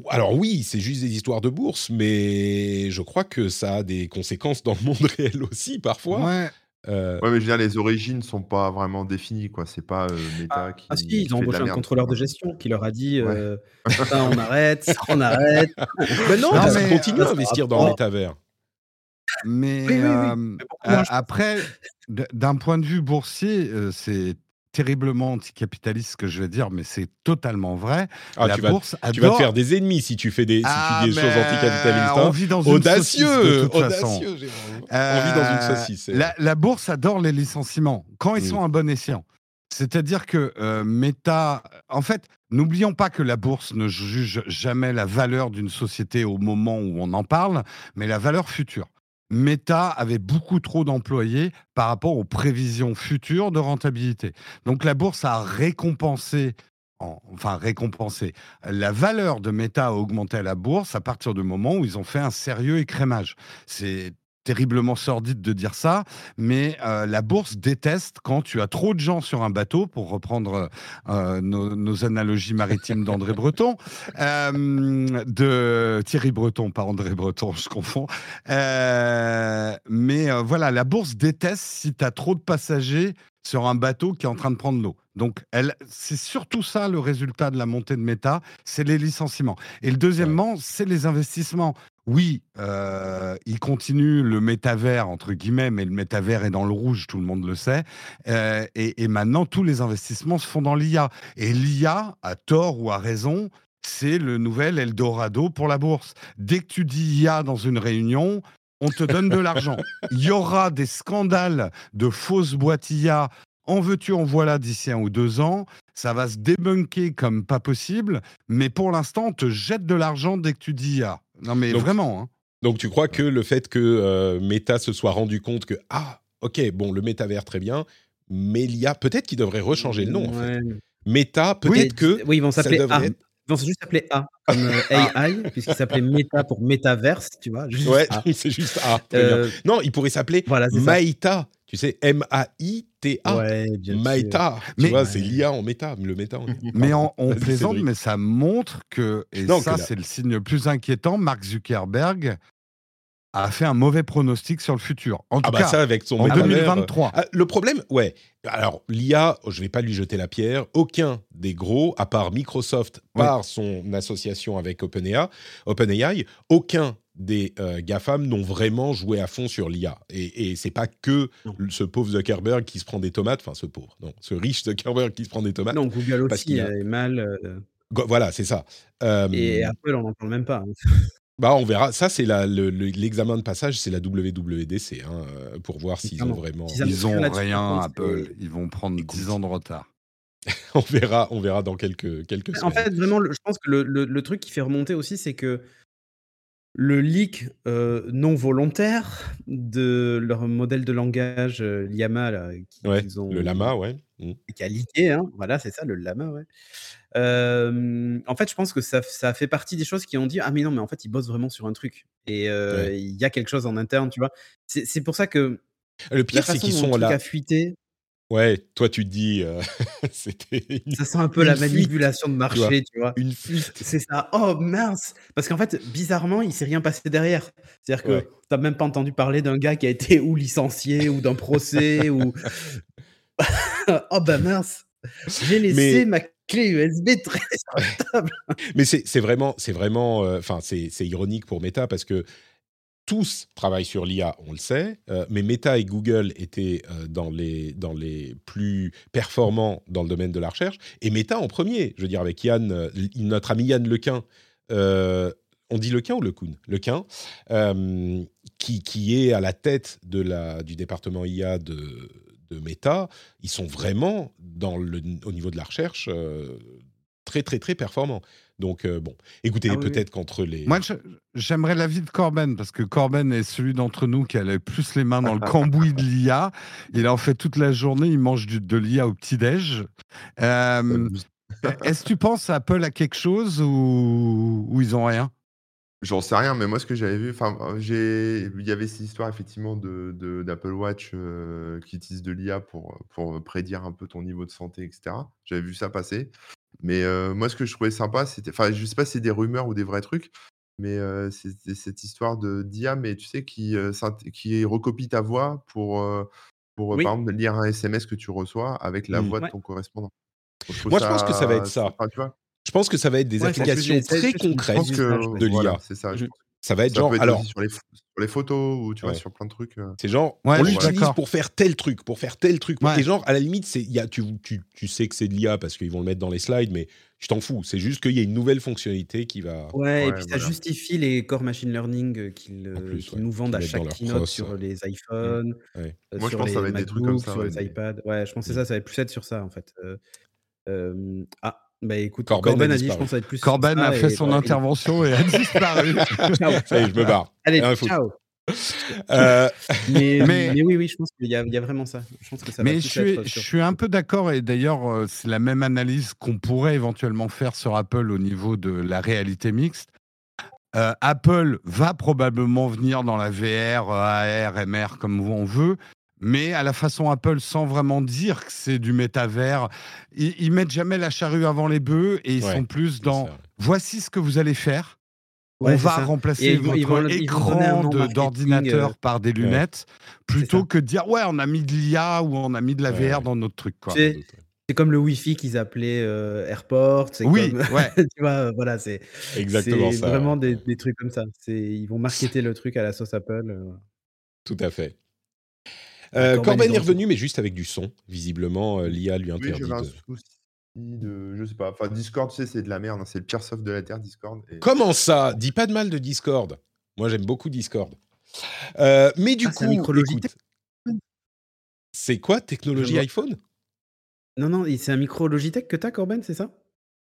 Alors oui, c'est juste des histoires de bourse, mais je crois que ça a des conséquences dans le monde réel aussi parfois. Ouais. Euh, ouais, mais je veux dire, les origines sont pas vraiment définies, quoi. C'est pas euh, Meta ah, qui. Ah si, ils ont embauché un contrôleur de gestion qui leur a dit euh, on arrête, on arrête. mais non, parce qu'ils continuent à investir dans le métavers. Mais, après, d'un point de vue boursier, c'est terriblement anticapitaliste ce que je vais dire, mais c'est totalement vrai. Ah, la tu bourse vas, Tu vas te faire des ennemis si tu fais des, si ah, tu dis des choses anticapitalistes. Hein. On vit dans une audacieux, saucisse, de toute audacieux, euh, on vit dans une saucisse. La, la, bourse adore les licenciements quand ils sont à bon escient. C'est-à-dire que euh, Meta, en fait, n'oublions pas que la bourse ne juge jamais la valeur d'une société au moment où on en parle, mais la valeur future. Meta avait beaucoup trop d'employés par rapport aux prévisions futures de rentabilité. Donc la bourse a récompensé enfin récompensé. La valeur de Meta a augmenté à la bourse à partir du moment où ils ont fait un sérieux écrémage. C'est terriblement sordide de dire ça, mais euh, la bourse déteste quand tu as trop de gens sur un bateau, pour reprendre euh, nos, analogies maritimes d'André Breton, euh, de Thierry Breton, pas André Breton, je confonds. mais voilà, la bourse déteste si tu as trop de passagers sur un bateau qui est en train de prendre l'eau. Donc, c'est surtout ça le résultat de la montée de méta, c'est les licenciements. Et le deuxièmement, c'est les investissements. Oui, euh, il continue le métavers, entre guillemets, mais le métavers est dans le rouge, tout le monde le sait. Euh, et, maintenant, tous les investissements se font dans l'IA. Et l'IA, à tort ou à raison, c'est le nouvel Eldorado pour la bourse. Dès que tu dis IA dans une réunion, on te donne de l'argent. Il y aura des scandales de fausses boîtes IA. En veux-tu, en voilà d'ici un ou deux ans. Ça va se débunker comme pas possible. Mais pour l'instant, on te jette de l'argent dès que tu dis IA. Non, mais vraiment. Hein. Donc, tu crois que le fait que euh, Meta se soit rendu compte que, ah, ok, bon, le métavers, très bien, mais l'IA, peut-être qu'il devrait rechanger le nom, en fait. Meta, peut-être que. Oui, ils vont s'appeler ils vont juste s'appeler A, comme euh, ah. AI, puisqu'il s'appelait Meta pour Metaverse, tu vois. Juste ouais, c'est juste A. Euh, non, il pourrait s'appeler voilà, Maïta. Tu sais, M-A-I-T-A. Ouais, Maïta. Tu vois, c'est l'IA en méta, le méta. Mais on, plaisante, mais ça montre que, et ça, c'est le signe le plus inquiétant, Mark Zuckerberg a fait un mauvais pronostic sur le futur. En tout ah bah cas, ça avec son en 2023. Ah, le problème, ouais. Alors l'IA, je vais pas lui jeter la pierre. Aucun des gros, à part Microsoft par son association avec OpenAI, OpenAI, aucun des euh, GAFAM n'ont vraiment joué à fond sur l'IA. Et, et c'est pas que ce pauvre Zuckerberg qui se prend des tomates, enfin ce pauvre, non, ce riche Zuckerberg qui se prend des tomates. Non, Google aussi est mal. Euh. Voilà, c'est ça. et Apple, on n'en parle même pas. Hein. Bah, on verra. Ça, c'est l'examen de passage, c'est la WWDC, hein, euh, pour voir s'ils ont vraiment. Ils ont rien, Apple. Ils vont prendre 10 ans de retard. on verra, on verra dans quelques quelques. En fait, vraiment, je pense que le, truc qui fait remonter aussi, c'est que le leak euh, non volontaire de leur modèle de langage euh, Llama, là, ont, le Lama, ouais, mmh. qui a leaké, hein, voilà, c'est ça, le Lama, ouais en fait, je pense que ça, ça, fait partie des choses qui ont dit ah mais non mais en fait ils bossent vraiment sur un truc et il y a quelque chose en interne, tu vois. C'est pour ça que le pire c'est qu'ils sont là. fuité. Ouais, toi tu te dis c'était. Ça sent un peu la manipulation de marché, tu vois. Une C'est ça. Oh mince, parce qu'en fait bizarrement il s'est rien passé derrière. C'est-à-dire que tu t'as même pas entendu parler d'un gars qui a été ou licencié ou d'un procès ou. oh bah mince. J'ai laissé ma clé USB très table. Mais c'est vraiment, c'est vraiment, euh, enfin, c'est ironique pour Meta parce que tous travaillent sur l'IA, on le sait, euh, mais Meta et Google étaient euh, dans, les, plus performants dans le domaine de la recherche, et Meta en premier, je veux dire avec Yann, notre ami Yann Lequin, on dit Lequin ou Lecoun? Lequin, qui, qui est à la tête du département IA de, Meta, ils sont vraiment au niveau de la recherche euh, très très très performants. Donc euh, bon, écoutez, ah peut-être qu'entre les. Moi, j'aimerais l'avis de Corben parce que Corben est celui d'entre nous qui a le plus les mains dans le cambouis de l'IA. Il en fait toute la journée, il mange du, de l'IA au petit déj. Euh, est-ce que tu penses Apple a quelque chose ou, ou ils ont rien? J'en sais rien, mais moi, ce que j'avais vu, enfin, j'ai il y avait cette histoire effectivement de d'Apple Watch, euh, qui utilise de l'IA pour, pour, prédire un peu ton niveau de santé etc. J'avais vu ça passer. Mais, euh, moi, ce que je trouvais sympa, c'était enfin, je sais pas si c'est des rumeurs ou des vrais trucs, mais, euh, c'est cette histoire de d'IA, mais tu sais, qui, qui recopie ta voix pour, pour, par exemple, lire un SMS que tu reçois avec la mmh. voix de ton correspondant. Moi, je pense que ça va être ça. tu vois? Je pense que ça va être des applications très concrètes de l'IA. c'est ça. Ça va être genre alors sur les, sur les, photos ou tu vois sur plein de trucs. Euh. C'est genre on l'utilise pour faire tel truc, pour faire tel truc. Et genre à la limite c'est il y a tu, tu, tu sais que c'est de l'IA parce qu'ils vont le mettre dans les slides mais je t'en fous, c'est juste qu'il y a une nouvelle fonctionnalité qui va Ouais, et puis ça justifie les core machine learning euh, qu'ils euh, nous vendent à chaque keynote sur les iPhones, Moi, sur je pense les ça va être des trucs comme ça, sur les iPads. Ouais, je pense que c'est ça, ça va plus être sur ça en fait. ah bah écoute, Corben, a, dit, je pense, ça va être plus. Corben a fait son intervention et a disparu. ça y est, je me barre. Allez, ciao. Euh, mais, mais, oui, oui, je pense qu'il y, y, a vraiment ça. Je pense que ça mais je suis, je suis un peu d'accord, et d'ailleurs, euh, c'est la même analyse qu'on pourrait éventuellement faire sur Apple au niveau de la réalité mixte. Euh, Apple va probablement venir dans la VR, AR, MR, comme on veut, mais à la façon Apple, sans vraiment dire que c'est du métavers. Ils, ils, mettent jamais la charrue avant les bœufs et ils sont plus dans voici ce que vous allez faire. on va remplacer votre écran d'ordinateur par des lunettes, plutôt que de dire ouais, on a mis de l'IA ou on a mis de la VR dans notre truc. C'est comme le Wi-Fi qu'ils appelaient euh, Airport. Oui, ouais. tu vois, voilà, c'est exactement ça. Vraiment des, des, trucs comme ça. Ils vont marketer le truc à la sauce Apple. Euh. Tout à fait. Euh, Corben, est revenu, mais juste avec du son. Visiblement, l'IA lui interdit. Oui, de. Je sais pas. Enfin, Discord, tu sais, c'est de la merde. Hein. C'est le pire soft de la Terre, Discord. Comment ça? Dis pas de mal de Discord. Moi, j'aime beaucoup Discord. mais du ah, coup. C'est quoi Technologie iPhone? Non, non, c'est un micro Logitech que t'as, Corben, c'est ça?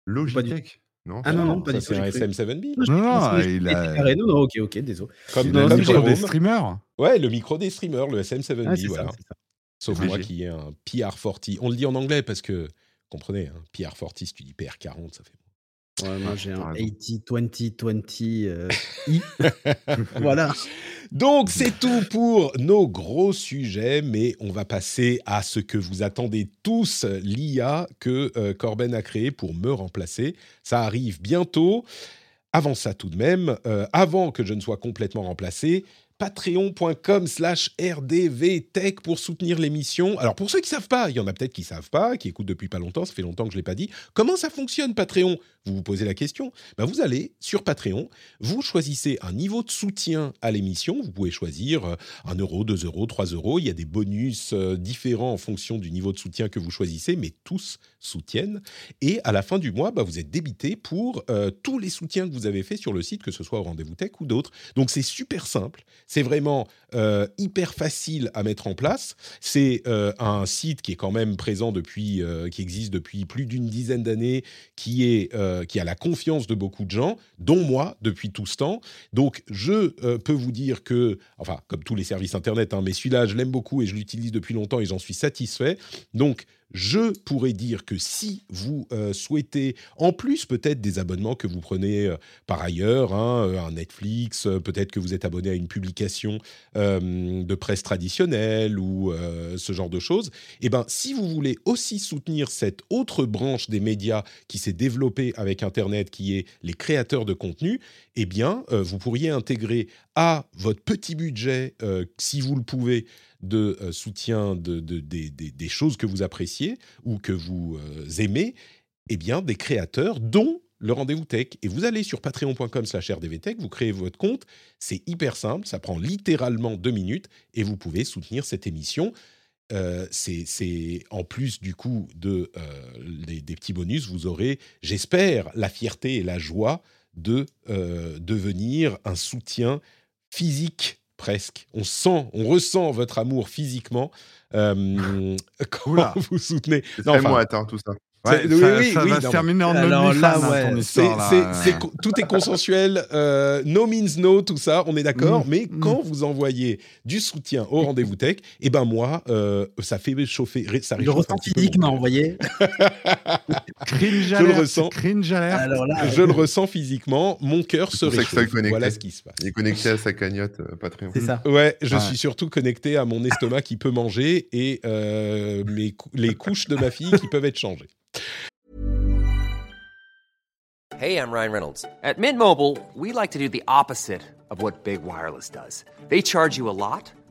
Logitech? Non, ah non, non, pas du tout. C'est un SM7B. Non, non, il a... non, non, ok, ok, désolé. Comme, le micro des streamers. Ouais, le micro des streamers, le SM7B, ah, voilà. Ça, ça. Sauf moi qui ai un PR40. On le dit en anglais parce que, comprenez, hein, PR40, si tu dis PR40, ça fait Ouais, moi j'ai un 80-20-20 euh, I. voilà. Donc c'est tout pour nos gros sujets, mais on va passer à ce que vous attendez tous, l'IA que euh, Corben a créé pour me remplacer. Ça arrive bientôt. Avant ça tout de même, euh, avant que je ne sois complètement remplacé, patreon.com slash rdvtech pour soutenir l'émission. Alors pour ceux qui savent pas, il y en a peut-être qui savent pas, qui écoutent depuis pas longtemps, ça fait longtemps que je l'ai pas dit. Comment ça fonctionne Patreon? Vous vous posez la question. Ben, vous allez sur Patreon, vous choisissez un niveau de soutien à l'émission. Vous pouvez choisir 1 euh, euro, 2 euros, 3 euros. Il y a des bonus euh, différents en fonction du niveau de soutien que vous choisissez, mais tous soutiennent. Et à la fin du mois, ben, vous êtes débité pour euh, tous les soutiens que vous avez fait sur le site, que ce soit au Rendez-vous Tech ou d'autres. Donc c'est super simple c'est vraiment hyper facile à mettre en place. C'est un site qui est quand même présent depuis, qui existe depuis plus d'une dizaine d'années, qui est, qui a la confiance de beaucoup de gens, dont moi depuis tout ce temps. Donc je peux vous dire que, enfin comme tous les services internet, hein, mais celui-là je l'aime beaucoup et je l'utilise depuis longtemps et j'en suis satisfait. Donc je pourrais dire que si vous euh, souhaitez, en plus peut-être des abonnements que vous prenez euh, par ailleurs, hein, euh, un Netflix, peut-être que vous êtes abonné à une publication de presse traditionnelle ou ce genre de choses, eh ben, si vous voulez aussi soutenir cette autre branche des médias qui s'est développée avec Internet, qui est les créateurs de contenu, eh bien, vous pourriez intégrer à votre petit budget, si vous le pouvez, de euh, soutien de, des choses que vous appréciez ou que vous euh, aimez, eh bien, des créateurs dont le rendez-vous tech. Et vous allez sur patreon.com slash rdvtech, vous créez votre compte, c'est hyper simple, ça prend littéralement deux minutes et vous pouvez soutenir cette émission. Euh, c'est en plus du coup de, des, petits bonus, vous aurez, j'espère, la fierté et la joie de devenir un soutien physique presque. On sent, on ressent votre amour physiquement euh, quand vous soutenez? Non, enfin, moi, attends, tout ça. Ouais, oui, ça, va se terminer en Alors là, hein, ouais. tout est consensuel, euh, no means no, tout ça, on est d'accord. Mm. mais mm. quand vous envoyez du soutien au rendez-vous tech, et eh ben moi, euh, ça fait chauffer, ça Je ressens physiquement, vous voyez. cringe je le ressens. Cringe Alors là, je le ressens physiquement. Mon cœur se réchauffe. Voilà ce qui se passe. Il est connecté à sa cagnotte euh, Patreon. C'est ça. Ouais, je suis surtout connecté à mon estomac qui peut manger et euh, mes, les couches de ma fille qui peuvent être changées. Hey, I'm Ryan Reynolds. At Mint Mobile, we like to do the opposite of what Big Wireless does. They charge you a lot,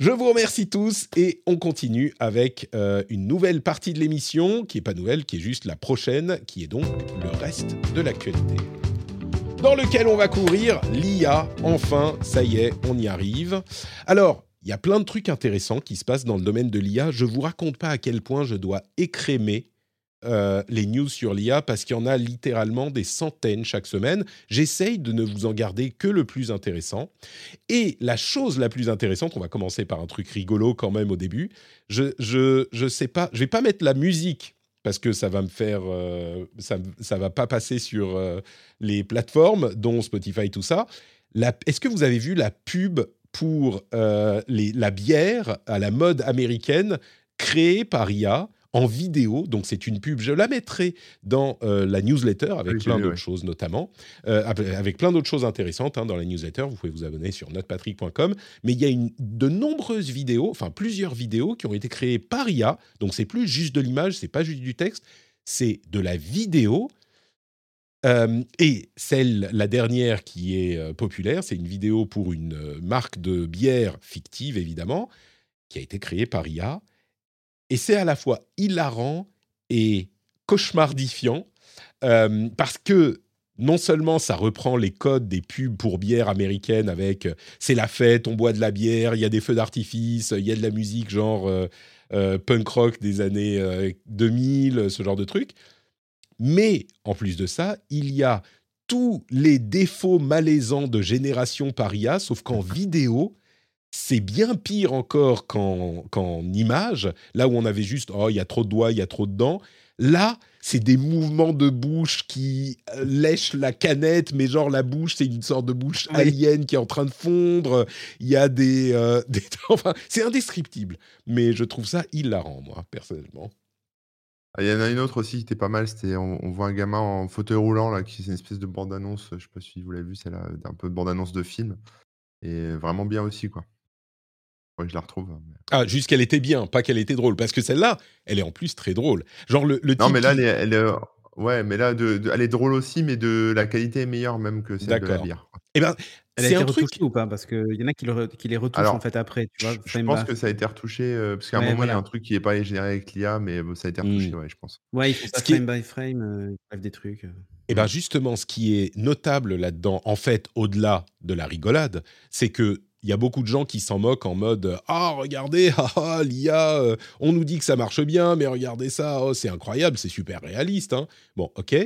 Je vous remercie tous et on continue avec euh, une nouvelle partie de l'émission qui est pas nouvelle, qui est juste la prochaine, qui est donc le reste de l'actualité. Dans lequel on va couvrir l'IA. Enfin, ça y est, on y arrive. Alors, il y a plein de trucs intéressants qui se passent dans le domaine de l'IA. Je vous raconte pas à quel point je dois écrémer euh, les news sur l'IA parce qu'il y en a littéralement des centaines chaque semaine. J'essaye de ne vous en garder que le plus intéressant. Et la chose la plus intéressante, on va commencer par un truc rigolo quand même au début. Je je je sais pas, je vais pas mettre la musique parce que ça va me faire, euh, ça ça va pas passer sur euh, les plateformes dont Spotify tout ça. Est-ce que vous avez vu la pub pour la bière à la mode américaine créée par IA en vidéo. Donc c'est une pub. Je la mettrai dans euh, la newsletter avec plein d'autres choses notamment, euh, avec plein d'autres choses intéressantes hein, dans la newsletter. Vous pouvez vous abonner sur notrepatrick.com. Mais il y a une, de nombreuses vidéos, enfin plusieurs vidéos qui ont été créées par IA. Donc c'est plus juste de l'image, c'est pas juste du texte, c'est de la vidéo. Euh, et celle, la dernière qui est populaire, c'est une vidéo pour une marque de bière fictive, évidemment, qui a été créée par IA et c'est à la fois hilarant et cauchemardifiant euh, parce que non seulement ça reprend les codes des pubs pour bière américaines avec euh, c'est la fête, on boit de la bière, il y a des feux d'artifice, il y a de la musique genre euh, punk rock des années 2000, ce genre de truc. Mais en plus de ça, il y a tous les défauts malaisants de génération paria, sauf qu'en vidéo, c'est bien pire encore qu'en image, là où on avait juste oh il y a trop de doigts, il y a trop de dents. Là, c'est des mouvements de bouche qui euh, lèchent la canette, mais genre la bouche, c'est une sorte de bouche alien qui est en train de fondre. Il y a des, euh, enfin, c'est indescriptible. Mais je trouve ça hilarant, moi, personnellement. Ah, il y en a une autre aussi qui était pas mal, c'était on, voit un gamin en fauteuil roulant là, qui c'est une espèce de bande-annonce, je sais pas si vous l'avez vu, c'est là, un peu de bande-annonce de film, et vraiment bien aussi quoi que je la retrouve. Hein, ah, juste qu'elle était bien, pas qu'elle était drôle. Parce que celle-là, elle est en plus très drôle. Genre le, Non, mais là, elle est, ouais, mais là, de, elle est drôle aussi, mais de la qualité est meilleure même que celle de la bière. Eh ben, elle a été retouchée ou pas? Parce qu'il y en a qui, le, qui les retouchent en fait après. Tu vois, je, pense que ça a été retouché euh, parce qu'à un moment il y a un truc qui n'est pas généré avec l'IA, mais ça a été retouché, mmh. ouais, je pense. Ouais, il faut ça frame by frame, euh, ils des trucs. Euh. Eh bien justement, ce qui est notable là-dedans, en fait, au-delà de la rigolade, c'est que il y a beaucoup de gens qui s'en moquent en mode ah regardez ah, ah l'IA euh, on nous dit que ça marche bien mais regardez ça oh, c'est incroyable c'est super réaliste hein. bon ok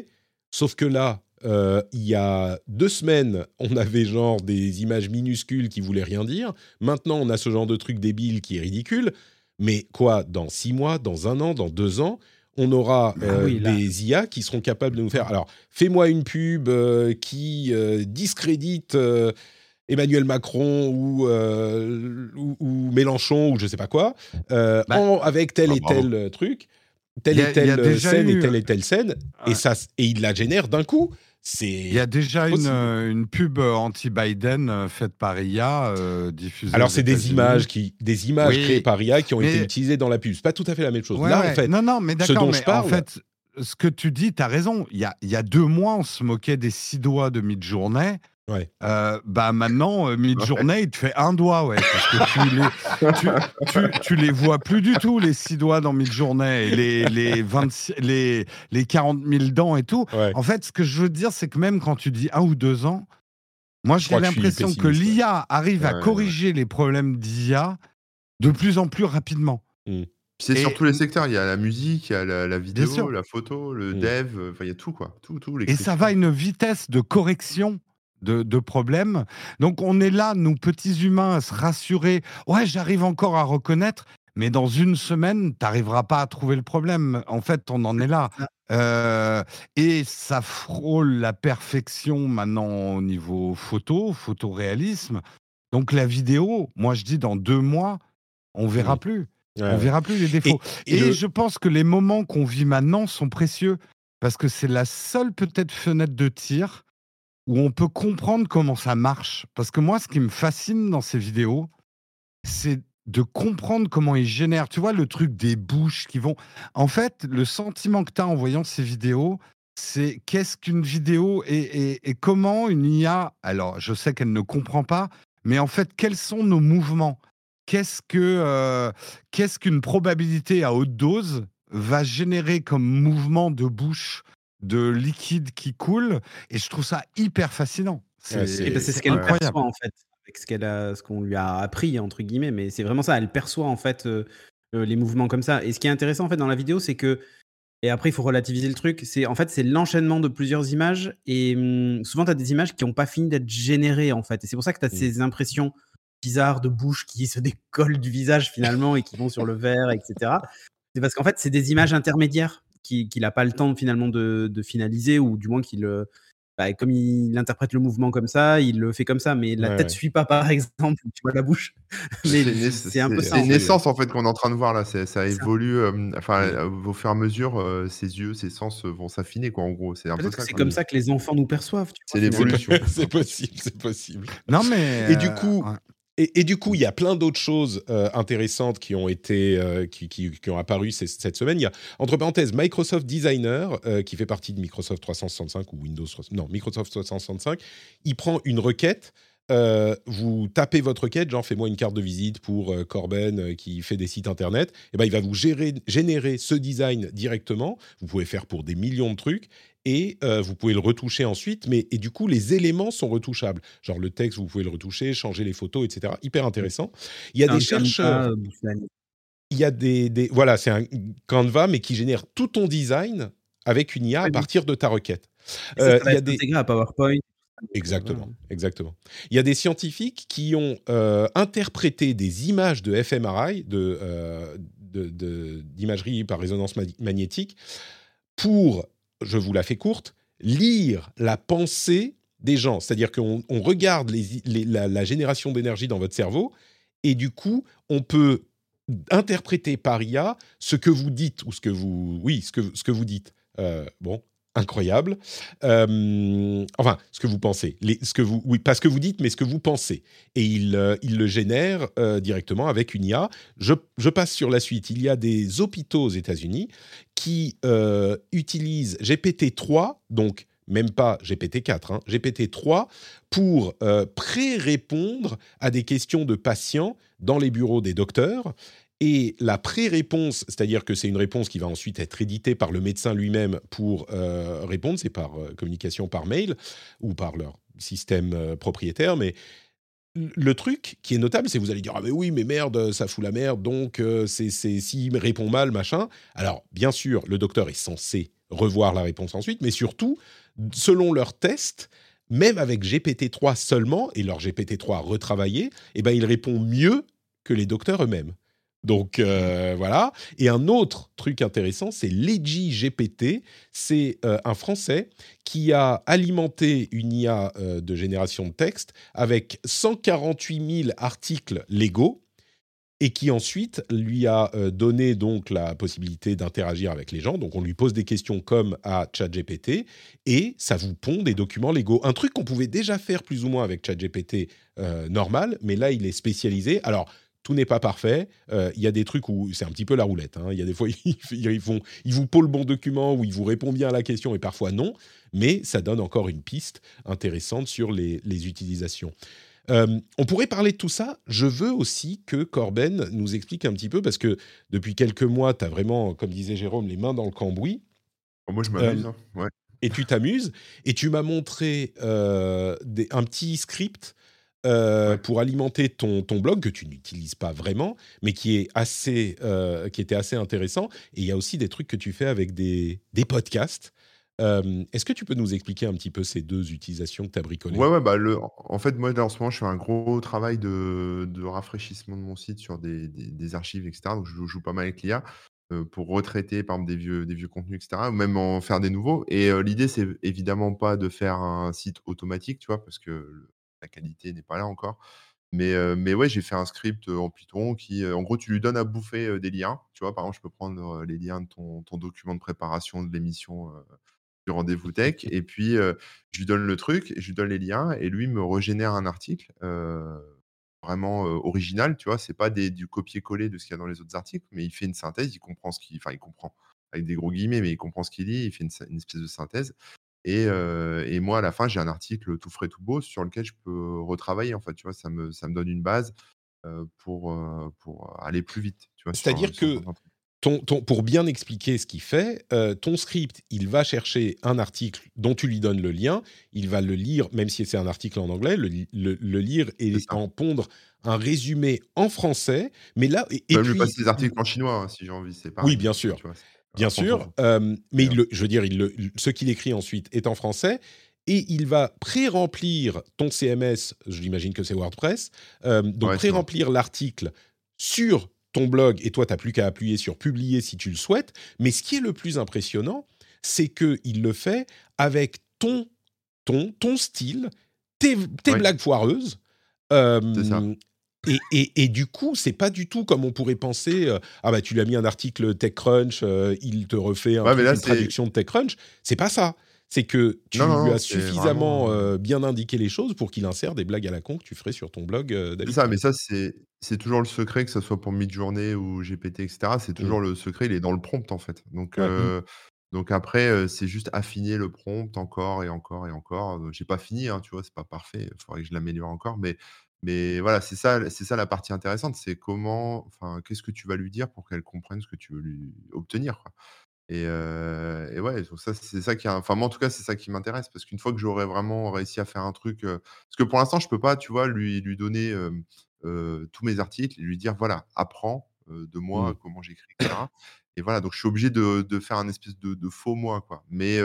sauf que là euh, il y a deux semaines on avait genre des images minuscules qui voulaient rien dire maintenant on a ce genre de truc débile qui est ridicule mais quoi dans six mois dans un an dans deux ans on aura ah euh, des IA qui seront capables de nous faire. Alors, fais-moi une pub qui discrédite Emmanuel Macron euh, ou, ou, Mélenchon ou je sais pas quoi, euh, bah, avec tel et tel euh, truc, telle et telle scène et telle et telle scène, et, ça, et il la génère d'un coup. Il y a déjà une, une, pub anti-Biden faite par IA diffusée. Alors c'est des images qui, des images créées par IA qui ont été utilisées dans la pub. C'est pas tout à fait la même chose. Là, en fait, non, non, mais d'accord. Mais parle, en fait, ce que tu dis, tu as raison. Il y a, il y a deux mois, on se moquait des six doigts de mid-journée. Ouais. Euh, bah maintenant, euh, mid-journée, il te fait un doigt, ouais, parce que tu les, tu, tu, les vois plus du tout, les six doigts dans mid-journée, les, les, 26, les, les 40 000 dents et tout. En fait, ce que je veux dire, c'est que même quand tu dis un ou deux ans, moi j'ai l'impression que, l'IA arrive à corriger les problèmes d'IA de plus en plus rapidement. Mmh. C'est sur tous les secteurs. Il y a la musique, il y a la, vidéo, la photo, le mmh. dev, il y a tout, quoi. Tout, tout, et ça va à une vitesse de correction de, problèmes. Donc on est là, nous petits humains, à se rassurer. Ouais, j'arrive encore à reconnaître, mais dans une semaine, tu n'arriveras pas à trouver le problème. En fait, on en est là. Euh, et ça frôle la perfection maintenant au niveau photo, photoréalisme. Donc la vidéo, moi je dis dans deux mois, on verra plus. on verra plus les défauts. Et, je pense que les moments qu'on vit maintenant sont précieux parce que c'est la seule peut-être fenêtre de tir où on peut comprendre comment ça marche. Parce que moi, ce qui me fascine dans ces vidéos, c'est de comprendre comment ils génèrent. Tu vois, le truc des bouches qui vont. En fait, le sentiment que tu as en voyant ces vidéos, c'est qu'est-ce qu'une vidéo et, comment une IA. Alors, je sais qu'elle ne comprend pas, mais en fait, quels sont nos mouvements? Qu'est-ce que euh, qu'est-ce qu'une probabilité à haute dose va générer comme mouvement de bouche? De liquide qui coule et je trouve ça hyper fascinant. C'est ben, ce qu'elle incroyable en fait. ce qu'elle a ce qu'on lui a «appris» entre guillemets, mais c'est vraiment ça, elle perçoit en fait, heu les mouvements comme ça et ce qui est intéressant en fait dans la vidéo, c'est que et après il faut relativiser le truc, c'est en fait, c'est l'enchaînement de plusieurs images et mmh, souvent tu as des images qui ont pas fini d'être générées en fait et c'est pour ça que tu as Mmh. ces impressions bizarres de bouche qui se décollent du visage finalement et qui vont sur le verre et cetera. C'est parce qu'en fait, c'est des images intermédiaires qui qu'il a pas le temps finalement de de finaliser ou du moins qu'il, heu, bah, comme il interprète le mouvement comme ça, il le fait comme ça, mais la Ouais, tête ouais. suit pas par exemple, tu vois la bouche. Mais C'est une un peu ça c'est naissance en fait qu'on est en train de voir là, c'est ça évolue, hem, enfin, heu, au fur et à mesure, ses yeux, ses sens, vont s'affiner quoi en gros, c'est comme ça que les enfants nous perçoivent, tu C'est l'évolution. C'est possible, c'est possible. Non, mais. Et du euh, coup, ouais. Et, du coup, il y a plein d'autres choses euh, intéressantes qui ont été, euh, qui, ont apparu cette semaine. Il y a entre parenthèses Microsoft Designer euh, qui fait partie de Microsoft 365 ou Windows 3- non Microsoft 365. Il prend une requête. vous tapez votre requête, genre fais-moi une carte de visite pour Corben qui fait des sites internet. Et ben il va vous gérer- générer ce design directement. Vous pouvez faire pour des millions de trucs et euh, vous pouvez le retoucher ensuite. Mais et du coup les éléments sont retouchables. Genre le texte, vous pouvez le retoucher, changer les photos, etc. Hyper intéressant. Il y a un des chercheurs, Canva, Bousselani. il y a des, des- voilà, c'est un Canva, mais qui génère tout ton design avec une IA à partir de ta requête. Euh, il y a des à PowerPoint. Exactement, exactement. Il y a des scientifiques qui ont euh, interprété des images de fMRI, de, euh, d'imagerie par résonance ma- magnétique, pour, je vous la fais courte, lire la pensée des gens. C'est-à-dire qu'on on regarde la génération d'énergie dans votre cerveau, et du coup, on peut interpréter par IA ce que vous dites, ou ce que vous... Oui, ce que, ce que vous dites. Euh, bon, incroyable. Euh, enfin, ce que vous pensez. Ce que vous, oui, pas ce que vous dites, mais ce que vous pensez. Et il, euh, il le génère euh, directement avec une IA. Je, je passe sur la suite. Il y a des hôpitaux aux États-Unis qui utilisent GPT-3, donc même pas GPT-4, hein, GPT-3, pour pré-répondre à des questions de patients dans les bureaux des docteurs. Et la pré-réponse, c'est-à-dire que c'est une réponse qui va ensuite être éditée par le médecin lui-même pour euh, répondre, c'est par euh, communication par mail ou par leur système euh, propriétaire, mais le truc qui est notable, c'est vous allez dire ah mais oui mais merde ça fout la merde donc c'est c'est s'il répond mal machin. Alors bien sûr le docteur est censé revoir la réponse ensuite, mais surtout selon leurs tests, même avec GPT-3 seulement et leur GPT-3 retravaillé, eh ben il répond mieux que les docteurs eux-mêmes. Donc euh, voilà. Et un autre truc intéressant, c'est Leggy GPT. C'est euh, un Français qui a alimenté une IA euh, de génération de texte avec 148 000 articles légaux et qui ensuite lui a donné donc la possibilité d'interagir avec les gens. Donc on lui pose des questions comme à ChatGPT et ça vous pond des documents légaux. Un truc qu'on pouvait déjà faire plus ou moins avec ChatGPT euh, normal, mais là il est spécialisé. Alors tout n'est pas parfait. Euh, Il y a des trucs où c'est un petit peu la roulette. hein. Il y a des fois, ils, ils, font, ils vous posent le bon document, où il vous répond bien à la question, et parfois non. Mais ça donne encore une piste intéressante sur les, les utilisations. Euh, on pourrait parler de tout ça. Je veux aussi que Corben nous explique un petit peu, parce que depuis quelques mois, tu as vraiment, comme disait Jérôme, les mains dans le cambouis. Oh, moi, je m'amuse. Euh, hein, ouais. Et tu t'amuses. Et tu m'as montré des- un petit script euh, pour alimenter ton, ton blog que tu n'utilises pas vraiment, mais qui est assez, euh, qui était assez intéressant. Et il y a aussi des trucs que tu fais avec des, des podcasts. Euh, Est-ce que tu peux nous expliquer un petit peu ces deux utilisations que tu as bricolées? Ouais, ouais, bah, le en fait, moi, là, en ce moment, je fais un gros travail de de rafraîchissement de mon site sur des des des archives et cetera, donc je joue joue pas mal avec l'IA, heu, pour retraiter, par exemple, des vieux des vieux contenus et cetera, ou même en faire des nouveaux et l'idée, c'est évidemment pas de faire un site automatique, tu vois? Parce que la qualité n'est pas là encore, mais mais ouais, j'ai fait un script, en Python qui, en gros, tu lui donnes à bouffer, des liens, tu vois? Par exemple, je peux prendre, les liens de ton ton document de préparation de l'émission, du rendez-vous tech et puis, je lui donne le truc je lui donne les liens et lui me régénère un article, vraiment, original, tu vois? C'est pas des du copier-coller de ce qu'il y a dans les autres articles, mais il fait une synthèse, il comprend ce qu'il enfin, il comprend avec des gros guillemets, mais il comprend ce qu'il dit, il fait une espèce de synthèse et heu et moi, à la fin, j'ai un article tout frais, tout beau sur lequel je peux retravailler, en fait, tu vois? Ça me ça me donne une base, heu, pour, heu, pour aller plus vite, C'est-à-dire que ton, pour bien expliquer ce qu'il fait, euh, ton script, il va chercher un article dont tu lui donnes le lien, il va le lire, même si c'est un article en anglais, le, lire et en pondre un résumé en français. Mais là, et, puis, lui passer des articles en chinois hein, si j'ai envie, c'est pas. Oui, bien sûr. Bien sûr, euh, mais il je veux dire, il ce qu'il écrit ensuite est en français et il va pré-remplir ton CMS, j'imagine que c'est WordPress, euh, donc pré-remplir l'article sur ton blog et toi, tu n'as plus qu'à appuyer sur publier si tu le souhaites. Mais ce qui est le plus impressionnant, c'est qu'il le fait avec ton, ton, ton style, tes, blagues foireuses. Euh, et, et, et, du coup, c'est pas du tout comme on pourrait penser. Euh, ah bah tu lui as mis un article TechCrunch, euh, il te refait une traduction de TechCrunch. C'est pas ça c'est que tu lui as suffisamment euh, bien indiqué les choses pour qu'il insère des blagues à la con que tu ferais sur ton blog. C'est ça, mais ça, c'est toujours le secret, que ce soit pour Midjourney ou GPT, etc. C'est mmh. toujours le secret, il est dans le prompt, en fait. Donc, mmh. euh, donc après, c'est juste affiner le prompt encore et encore et encore. J'ai pas fini, hein, tu vois, c'est pas parfait. Il faudrait que je l'améliore encore, mais, mais voilà, c'est ça, c'est ça la partie intéressante, c'est comment, enfin, qu'est-ce que tu vas lui dire pour qu'elle comprenne ce que tu veux lui obtenir. Quoi. Et, et, ouais, ça, c'est ça qui, enfin, moi, en tout cas, c'est ça qui m'intéresse parce qu'une fois que j'aurai vraiment réussi à faire un truc, parce que pour l'instant, je peux pas, tu vois, lui, lui donner tous mes articles et lui dire, voilà, apprends de moi mmh. comment j'écris, etc. Et voilà, donc je suis obligé de, de faire un espèce de, de, faux moi, quoi. Mais,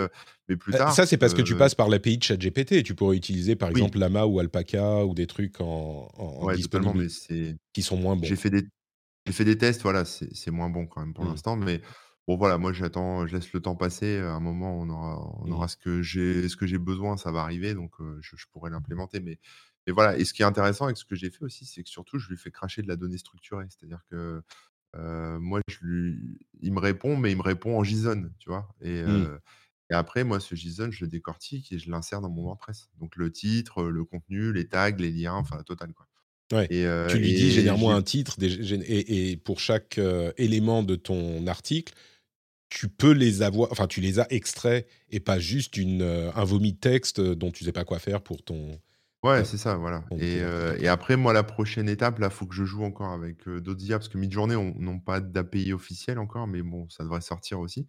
mais plus tard. Ça, c'est parce que tu passes par l'API de ChatGPT. Tu pourrais utiliser, par exemple, Lama ou Alpaca ou des trucs en, en, ouais, mais qui sont moins bons. J'ai fait des, j'ai fait des tests, voilà, c'est moins bon quand même pour mmh. l'instant, mais Bon voilà, moi j'attends, je laisse le temps passer. À un moment, on aura, on aura mmh. ce que j'ai, ce que j'ai besoin, ça va arriver, donc je, pourrais l'implémenter. Mais, mais voilà. Et ce qui est intéressant avec ce que j'ai fait aussi, c'est que surtout, je lui fais cracher de la donnée structurée. C'est-à-dire que moi, je lui, il me répond, mais il me répond en JSON, tu vois? Et, mmh. et après, moi, ce JSON, je le décortique et je l'insère dans mon WordPress. Donc le titre, le contenu, les tags, les liens, enfin la totale, quoi. Ouais. Et, tu lui dis généralement un titre et, et pour chaque élément de ton article, tu peux les avoir, enfin tu les as extraits et pas juste une, un vomi de texte dont tu sais pas quoi faire pour ton. Ouais, c'est ça, voilà. Et, euh, et, après, moi, la prochaine étape, là, faut que je joue encore avec euh, d'autres IA, parce que Midjourney n'ont pas d'API officiel encore, mais bon, ça devrait sortir aussi.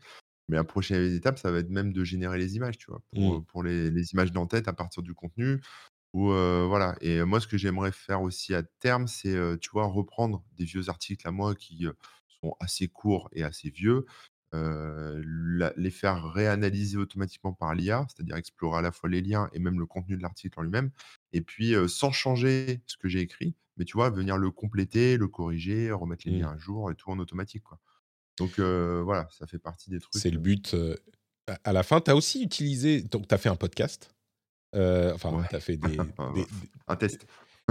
Mais la prochaine étape, ça va être même de générer les images, tu vois, pour, mmh. pour les, les, images d'en-tête à partir du contenu. Ou voilà. Et moi, ce que j'aimerais faire aussi à terme, c'est, tu vois, reprendre des vieux articles à moi qui sont assez courts et assez vieux, les faire réanalyser automatiquement par l'IA, c'est-à-dire explorer à la fois les liens et même le contenu de l'article en lui-même, et puis sans changer ce que j'ai écrit, mais tu vois, venir le compléter, le corriger, remettre les liens mmh. à jour et tout en automatique. Quoi. Donc voilà, ça fait partie des trucs. C'est le but. à la fin, tu as aussi utilisé, donc tu as fait un podcast. enfin, tu as fait des, un test.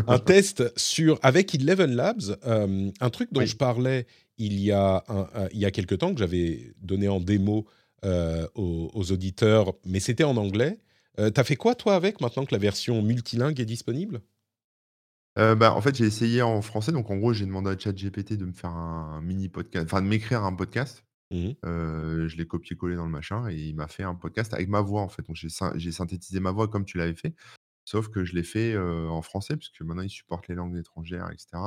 un test sur avec Eleven Labs, un truc dont je parlais il y a, un, il y a quelque temps que j'avais donné en démo euh, aux, auditeurs, mais c'était en anglais. Euh, T'as fait quoi toi avec maintenant que la version multilingue est disponible? Euh, bah, en fait, j'ai essayé en français. Donc, en gros, j'ai demandé à ChatGPT de me faire un, mini podcast, enfin de m'écrire un podcast. Mmh euh, je l'ai copié-collé dans le machin et il m'a fait un podcast avec ma voix en fait. Donc, j'ai synthétisé ma voix comme tu l'avais fait, sauf que je l'ai fait en français puisque maintenant il supporte les langues étrangères, etc.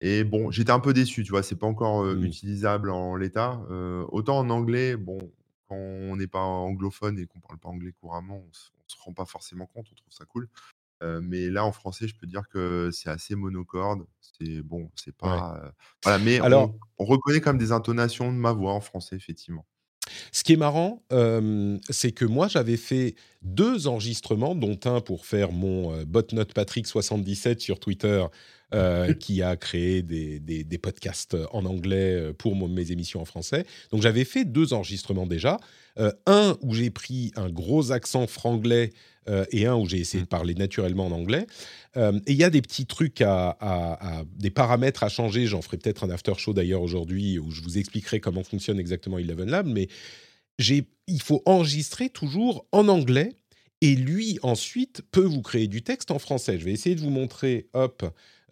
Et bon, j'étais un peu déçu, tu vois? C'est pas encore, mmh. utilisable en l'état. autant en anglais, bon, quand on n'est pas anglophone et qu'on parle pas anglais couramment, on se se rend pas forcément compte, on trouve ça cool. mais là, en français, je peux dire que c'est assez monocorde. C'est bon, c'est pas, voilà, mais on on reconnaît quand même des intonations de ma voix en français, effectivement. Ce qui est marrant, c'est que moi, j'avais fait deux enregistrements, dont un pour faire mon botnote Patrick 77 sur Twitter, qui a créé des, des, podcasts en anglais pour mes émissions en français. Donc j'avais fait deux enregistrements déjà. un où j'ai pris un gros accent franglais et un où j'ai essayé de mmh. parler naturellement en anglais. et il y a des petits trucs à, des paramètres à changer. J'en ferai peut-être un after show d'ailleurs aujourd'hui où je vous expliquerai comment fonctionne exactement Eleven Lab. Mais il faut enregistrer toujours en anglais et lui ensuite peut vous créer du texte en français. Je vais essayer de vous montrer, hop,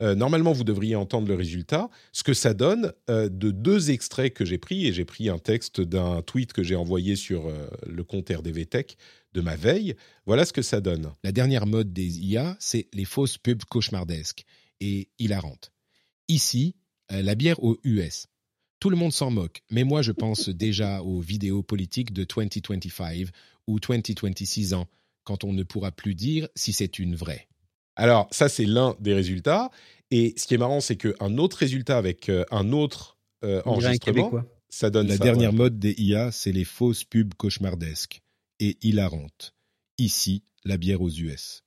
euh, normalement, vous devriez entendre le résultat. Ce que ça donne euh, de deux extraits que j'ai pris, et j'ai pris un texte d'un tweet que j'ai envoyé sur euh, le compte RDV Tech de ma veille. Voilà ce que ça donne. La dernière mode des IA, c'est les fausses pubs cauchemardesques et hilarantes. Ici, la bière aux US. Tout le monde s'en moque, mais moi je pense déjà aux vidéos politiques de 2025 ou 2026 ans, quand on ne pourra plus dire si c'est une vraie. Alors ça c'est l'un des résultats, et ce qui est marrant c'est qu'un autre résultat avec euh, un autre euh, enregistrement, ça donne La dernière mode des IA, c'est les fausses pubs cauchemardesques et hilarantes. Ici, la bière aux US.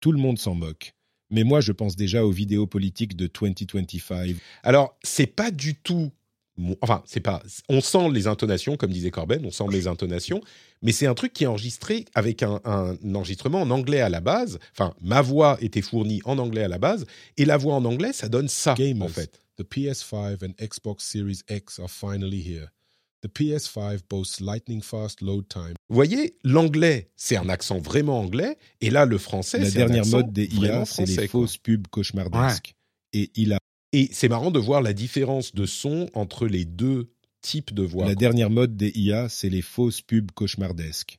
Tout le monde s'en moque. Mais moi, je pense déjà aux vidéos politiques de 2025. Alors, c'est pas du tout. Enfin, c'est pas. On sent les intonations, comme disait Corben, on sent les intonations, mais c'est un truc qui est enregistré avec un, enregistrement en anglais à la base. Enfin, ma voix était fournie en anglais à la base, et la voix en anglais, ça donne ça, en fait. The PS5 and Xbox Series X are finally here. The PS5 boasts lightning fast load time. Vous voyez, l'anglais, c'est un accent vraiment anglais, et là, le français, c'est un accent La dernière mode des IA, c'est les fausses pubs cauchemardesques. Et il a. Et c'est marrant de voir la différence de son entre les deux types de voix. La dernière mode des IA, c'est les fausses pubs cauchemardesques.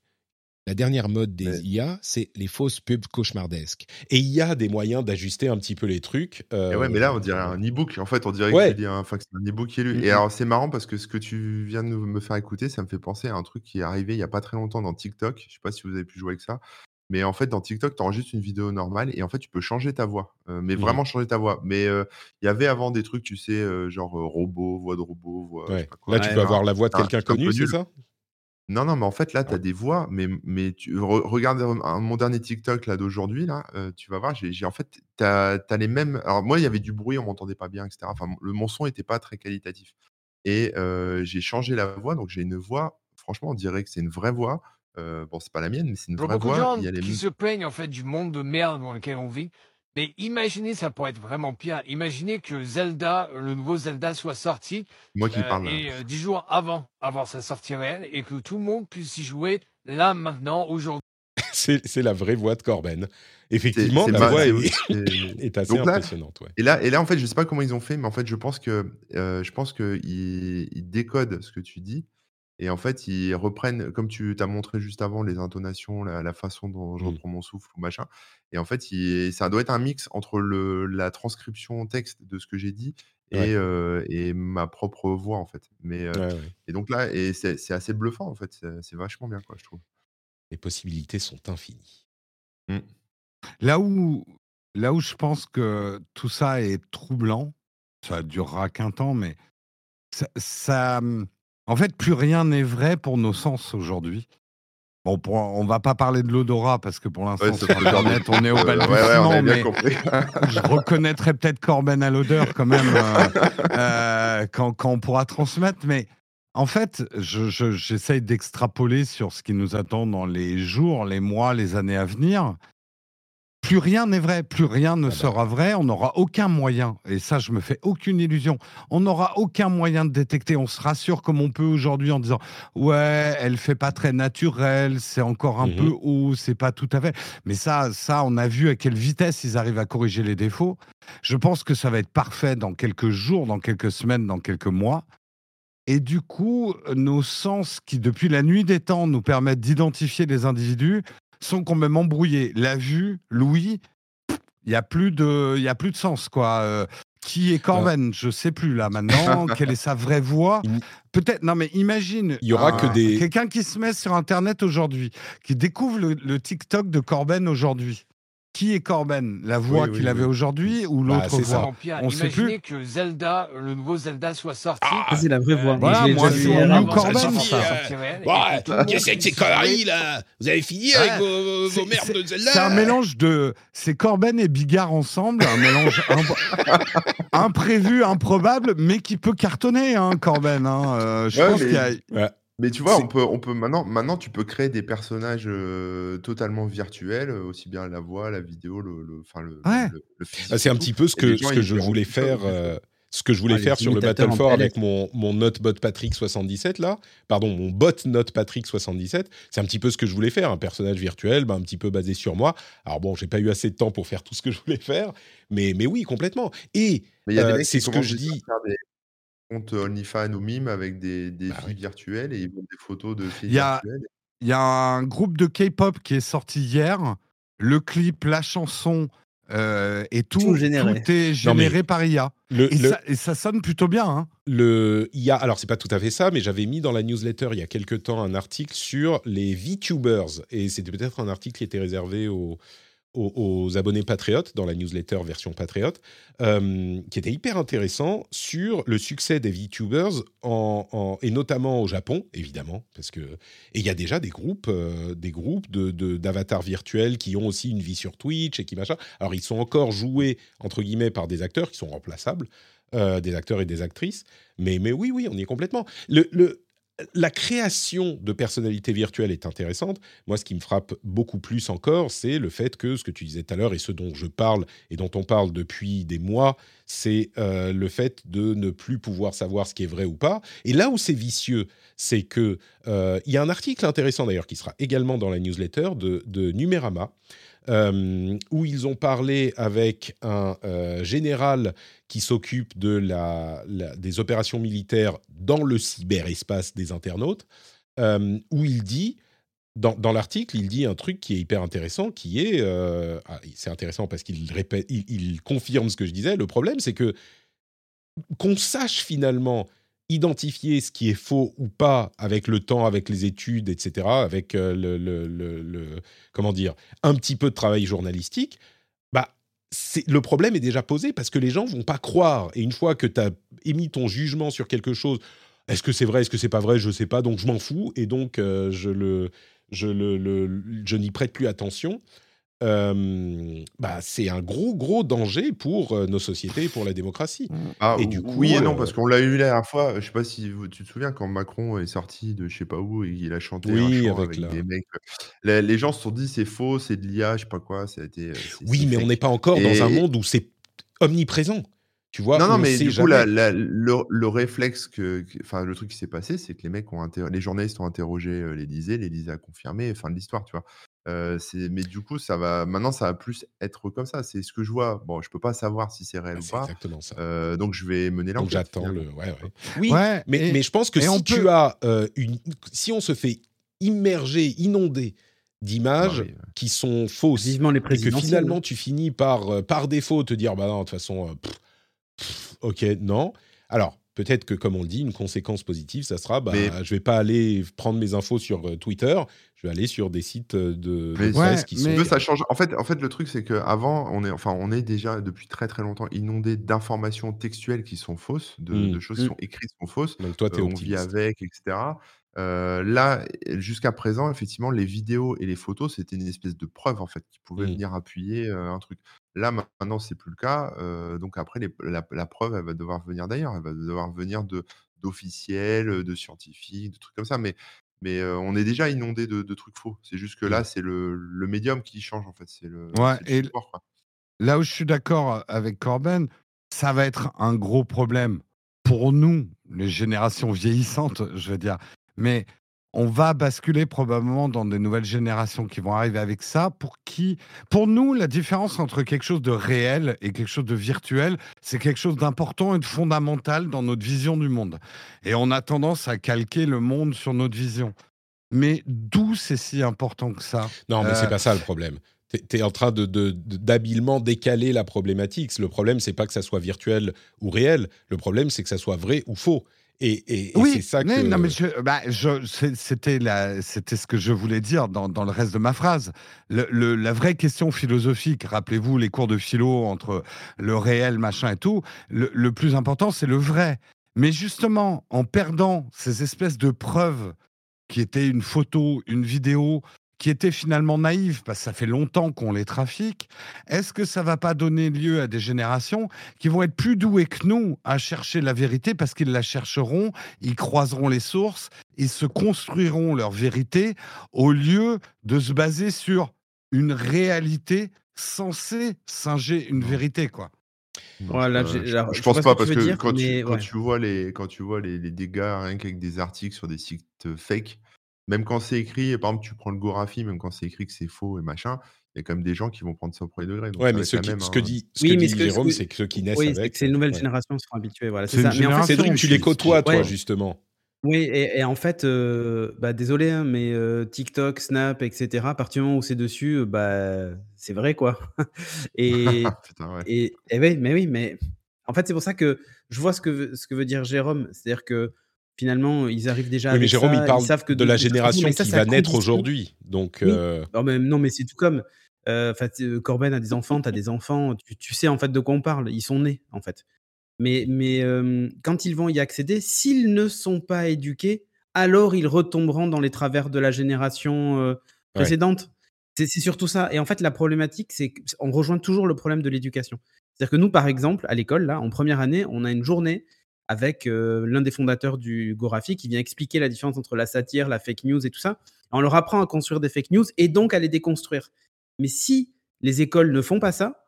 La dernière mode des IA, c'est les fausses pubs cauchemardesques. Et il y a des moyens d'ajuster un petit peu les trucs. Euh... ouais, mais là, on dirait un e-book. En fait, on dirait que c'est un, e-book qui est lu. Et alors, c'est marrant parce que ce que tu viens de me faire écouter, ça me fait penser à un truc qui est arrivé il n'y a pas très longtemps dans TikTok. Je sais pas si vous avez pu jouer avec ça. Mais en fait, dans TikTok, tu enregistres une vidéo normale et en fait, tu peux changer ta voix. Euh, mais mmh. vraiment changer ta voix. Mais euh, il y avait avant des trucs, tu sais, euh, genre robot, voix de robot, voix. Là, tu peux avoir la voix de quelqu'un connu, c'est ça? Non, non, mais en fait, là, tu as des voix, mais, mais tu regarde mon dernier TikTok là d'aujourd'hui, là, tu vas voir, j'ai, en fait, tu as, les mêmes. Alors, moi, il y avait du bruit, on m'entendait pas bien, etc. Enfin, le, mon son n'était pas très qualitatif. Et j'ai changé la voix, donc j'ai une voix, franchement, on dirait que c'est une vraie voix. Bon, c'est pas la mienne, mais c'est une vraie voix. Il y a les... qui se plaignent en fait du monde de merde dans lequel on vit. Mais imaginez, ça pourrait être vraiment pire. Imaginez que Zelda, le nouveau Zelda, soit sorti. Moi qui parle. Et euh, dix jours avant, avant sa sortie réelle, et que tout le monde puisse y jouer là, maintenant, aujourd'hui. c'est la vraie voix de Corben. Effectivement, la voix est, assez impressionnante. Et, là, et là, en fait, je ne sais pas comment ils ont fait, mais en fait, je pense que euh, je pense qu'ils décodent ce que tu dis et en fait, ils reprennent, comme tu t'as montré juste avant, les intonations, la, façon dont je mmh. reprends mon souffle ou machin. Et en fait, ça doit être un mix entre le, la transcription texte de ce que j'ai dit et, et, ma propre voix, en fait. Mais, Et donc là, et c'est assez bluffant, en fait. C'est vachement bien, quoi, je trouve. Les possibilités sont infinies. Mmh. Là, où, là où je pense que tout ça est troublant, ça durera qu'un temps, mais ça, ça mmh, en fait, plus rien n'est vrai pour nos sens aujourd'hui. Bon, on va pas parler de l'odorat parce que pour l'instant, sur Internet, on est au balbutiement, mais je reconnaîtrai peut-être Corben à l'odeur quand même euh, euh, quand, on pourra transmettre. Mais en fait, j'essaye d'extrapoler sur ce qui nous attend dans les jours, les mois, les années à venir plus rien n'est vrai, plus rien ne ah bah sera vrai, on n'aura aucun moyen, et ça je me fais aucune illusion, on n'aura aucun moyen de détecter, on se rassure comme on peut aujourd'hui en disant ouais, elle fait pas très naturelle, c'est encore un mmh peu haut, c'est pas tout à fait, mais ça, ça on a vu à quelle vitesse ils arrivent à corriger les défauts, je pense que ça va être parfait dans quelques jours, dans quelques semaines, dans quelques mois, et du coup, nos sens qui, depuis la nuit des temps, nous permettent d'identifier les individus, sont quand même embrouillés. La vue, Louis, il n'y a, plus de, y a plus de sens. quoi. Euh, qui est Corben? Je sais plus là maintenant. Quelle est sa vraie voix? Peut-être. Non, mais imagine. Il y aura que des. Quelqu'un qui se met sur Internet aujourd'hui, qui découvre le TikTok de Corben aujourd'hui qui est Corben? La voix qu'il avait aujourd'hui ou bah, l'autre voix? On sait plus. que Zelda, le nouveau Zelda soit sorti. Ah, c'est la vraie voix. Voilà, moi, c'est Corben. Qu'est-ce que ces conneries là? Vous avez fini avec vos, vos merdes de Zelda C'est un mélange de. C'est Corben et Bigard ensemble, un mélange imprévu, improbable, mais qui peut cartonner, hein, Corben. Hein. Euh, je pense qu'il y a. Mais tu vois, on peut, on peut maintenant, maintenant, tu peux créer des personnages totalement virtuels, aussi bien la voix, la vidéo, le, le, enfin, le, le, ah, c'est un petit peu ce que, ce que je voulais faire. ce que je voulais faire sur le Battle for avec mon, mon Notebot Patrick 77 là, pardon, mon bot Note Patrick 77, c'est un petit peu ce que je voulais faire, un personnage virtuel, ben, un petit peu basé sur moi. Alors bon, j'ai pas eu assez de temps pour faire tout ce que je voulais faire, mais, mais oui, complètement. Et c'est ce que je dis compte OnlyFans ou Mime avec des, des bah filles virtuelles et ils des photos de filles virtuelles. Il y a un groupe de K-pop qui est sorti hier. Le clip, la chanson euh, et tout, tout, généré. est généré par IA. et, ça, sonne plutôt bien. Hein. Le, il y a, alors c'est pas tout à fait ça, mais j'avais mis dans la newsletter il y a quelques temps un article sur les VTubers et c'était peut-être un article qui était réservé aux, aux, abonnés patriotes dans la newsletter version patriote, euh, qui était hyper intéressant sur le succès des VTubers et notamment au Japon, évidemment, parce que et il y a déjà des groupes, euh, des groupes de, d'avatars virtuels qui ont aussi une vie sur Twitch et qui machin. Alors ils sont encore joués entre guillemets par des acteurs qui sont remplaçables. Euh, des acteurs et des actrices, mais, mais oui, oui, on y est complètement. Le, la création de personnalités virtuelles est intéressante. Moi, ce qui me frappe beaucoup plus encore, c'est le fait que ce que tu disais tout à l'heure et ce dont je parle et dont on parle depuis des mois, c'est euh, le fait de ne plus pouvoir savoir ce qui est vrai ou pas. Et là où c'est vicieux, c'est que euh, il y a un article intéressant d'ailleurs qui sera également dans la newsletter de, de euh, où ils ont parlé avec un euh, général qui s'occupe de la, des opérations militaires dans le cyberespace des internautes, euh, où il dit, dans, dans l'article, il dit un truc qui est hyper intéressant, qui est, ah, c'est intéressant parce qu'il répète, il confirme ce que je disais, le problème c'est que qu'on sache finalement identifier ce qui est faux ou pas avec le temps, avec les études, etc., avec euh, le, comment dire, un petit peu de travail journalistique, bah, le problème est déjà posé parce que les gens vont pas croire. Et une fois que tu as émis ton jugement sur quelque chose, est-ce que c'est vrai, est-ce que c'est pas vrai, je sais pas, donc je m'en fous et donc euh, je je je n'y prête plus attention. Euh, bah, c'est un gros, gros danger pour euh, nos sociétés et pour la démocratie. Mmh. Ah, et du coup, oui et non, parce qu'on l'a eu la dernière fois. Je sais pas si tu te souviens quand Macron est sorti de je sais pas où et il a chanté un chant avec, des mecs. Les, gens se sont dit c'est faux, c'est de l'IA, je sais pas quoi. Ça a été, oui, mais on n'est pas encore dans un monde où c'est omniprésent. Tu vois, non, non, mais du coup, le, réflexe que, enfin, le truc qui s'est passé, c'est que les mecs ont les journalistes ont interrogé l'Élysée, l'Élysée a confirmé, fin de l'histoire, tu vois mais du coup, ça va maintenant, ça va plus être comme ça. C'est ce que je vois. Bon, je peux pas savoir si c'est réel bah, ou pas. exactement ça. donc je vais mener l'enquête, j'attends le ouais, Oui, mais mais je pense que si tu as, une si on se fait immerger, inonder d'images qui sont fausses Vivement les et que finalement tu finis par, par défaut te dire: «Bah non, de toute façon, OK, non». Alors peut-être que, comme on le dit, une conséquence positive, ça sera, bah, je je vais pas aller prendre mes infos sur euh, Twitter, je vais aller sur des sites euh, de, presse qui sont. ça change. En fait, en fait, le truc, c'est qu'avant, on est, enfin, on est déjà depuis très très longtemps inondé d'informations textuelles qui sont fausses, de, mmh. choses qui mmh. sont écrites qui sont fausses. Donc toi, tu es euh, on vit avec, etc. là, jusqu'à présent, effectivement, les vidéos et les photos, c'était une espèce de preuve en fait qui pouvait mmh. venir appuyer un truc. Là, maintenant, c'est plus le cas. donc après, la, preuve, elle va devoir venir d'ailleurs. Elle va devoir venir de d'officiels, de scientifiques, de trucs comme ça. Mais, mais on est déjà inondé de, trucs faux. C'est juste que là, mmh. c'est le, médium qui change en fait. C'est le, ouais, et Là où je suis d'accord avec Corben, ça va être un gros problème pour nous, les générations vieillissantes, je veux dire. Mais on va basculer probablement dans des nouvelles générations qui vont arriver avec ça. Pour qui, pour nous, la différence entre quelque chose de réel et quelque chose de virtuel, c'est quelque chose d'important et de fondamental dans notre vision du monde. Et on a tendance à calquer le monde sur notre vision. Mais d'où c'est si important que ça? Non, mais c'est euh, pas ça le problème. Tu es en train de, d'habilement décaler la problématique. Le problème, c'est pas que ça soit virtuel ou réel. Le problème, c'est que ça soit vrai ou faux. Et, oui, c'est ça que. Non, mais bah, c'était, c'était ce que je voulais dire dans, dans le reste de ma phrase. Le, la vraie question philosophique, rappelez-vous les cours de philo entre le réel, machin et tout, le, le plus important, c'est le vrai. Mais justement, en perdant ces espèces de preuves qui étaient une photo, une vidéo, qui étaient finalement naïves, parce que ça fait longtemps qu'on les trafique, est-ce que ça va pas donner lieu à des générations qui vont être plus douées que nous à chercher la vérité parce qu'ils la chercheront, ils croiseront les sources, ils se construiront leur vérité au lieu de se baser sur une réalité censée singer une vérité, quoi. Voilà, euh, je, pense pas, parce que, quand, tu, quand, tu, vois les, quand tu vois les, les dégâts rien qu'avec des articles sur des sites fake, même quand c'est écrit, par exemple, tu prends le Gorafi, même quand c'est écrit que c'est faux et machin, il y a quand même des gens qui vont prendre ça au premier degré. ouais, mais ce, qui, ce, que dit, ce que dit Jérôme, c'est que ceux qui naissent oui, avec. C'est les nouvelles générations qui seront habituées. Voilà, c'est ça. Mais en fait, Cédric, tu les côtoies, toi, justement. Oui, et, en fait, euh, bah, désolé, hein, mais euh, TikTok, Snap, etc., à partir du moment où c'est dessus, euh, bah, c'est vrai, quoi. et, Putain, ouais. et, et, oui, mais oui, mais En fait, c'est pour ça que je vois ce que, ce que veut dire Jérôme. C'est-à-dire que finalement, ils arrivent déjà. Oui, mais Jérôme, il parle savent que de, la génération qui va naître aujourd'hui. Donc, euh, non, mais, non, mais c'est tout comme. Euh, Corben a des enfants, tu as des enfants, tu, sais en fait de quoi on parle. Ils sont nés, en fait. Mais, mais quand ils vont y accéder, s'ils ne sont pas éduqués, alors ils retomberont dans les travers de la génération précédente. C'est surtout ça. Et en fait, la problématique, c'est qu'on rejoint toujours le problème de l'éducation. C'est-à-dire que nous, par exemple, à l'école, là, en première année, on a une journée avec l'un des fondateurs du Gorafi qui vient expliquer la différence entre la satire, la fake news et tout ça. On leur apprend à construire des fake news et donc à les déconstruire. Mais si les écoles ne font pas ça,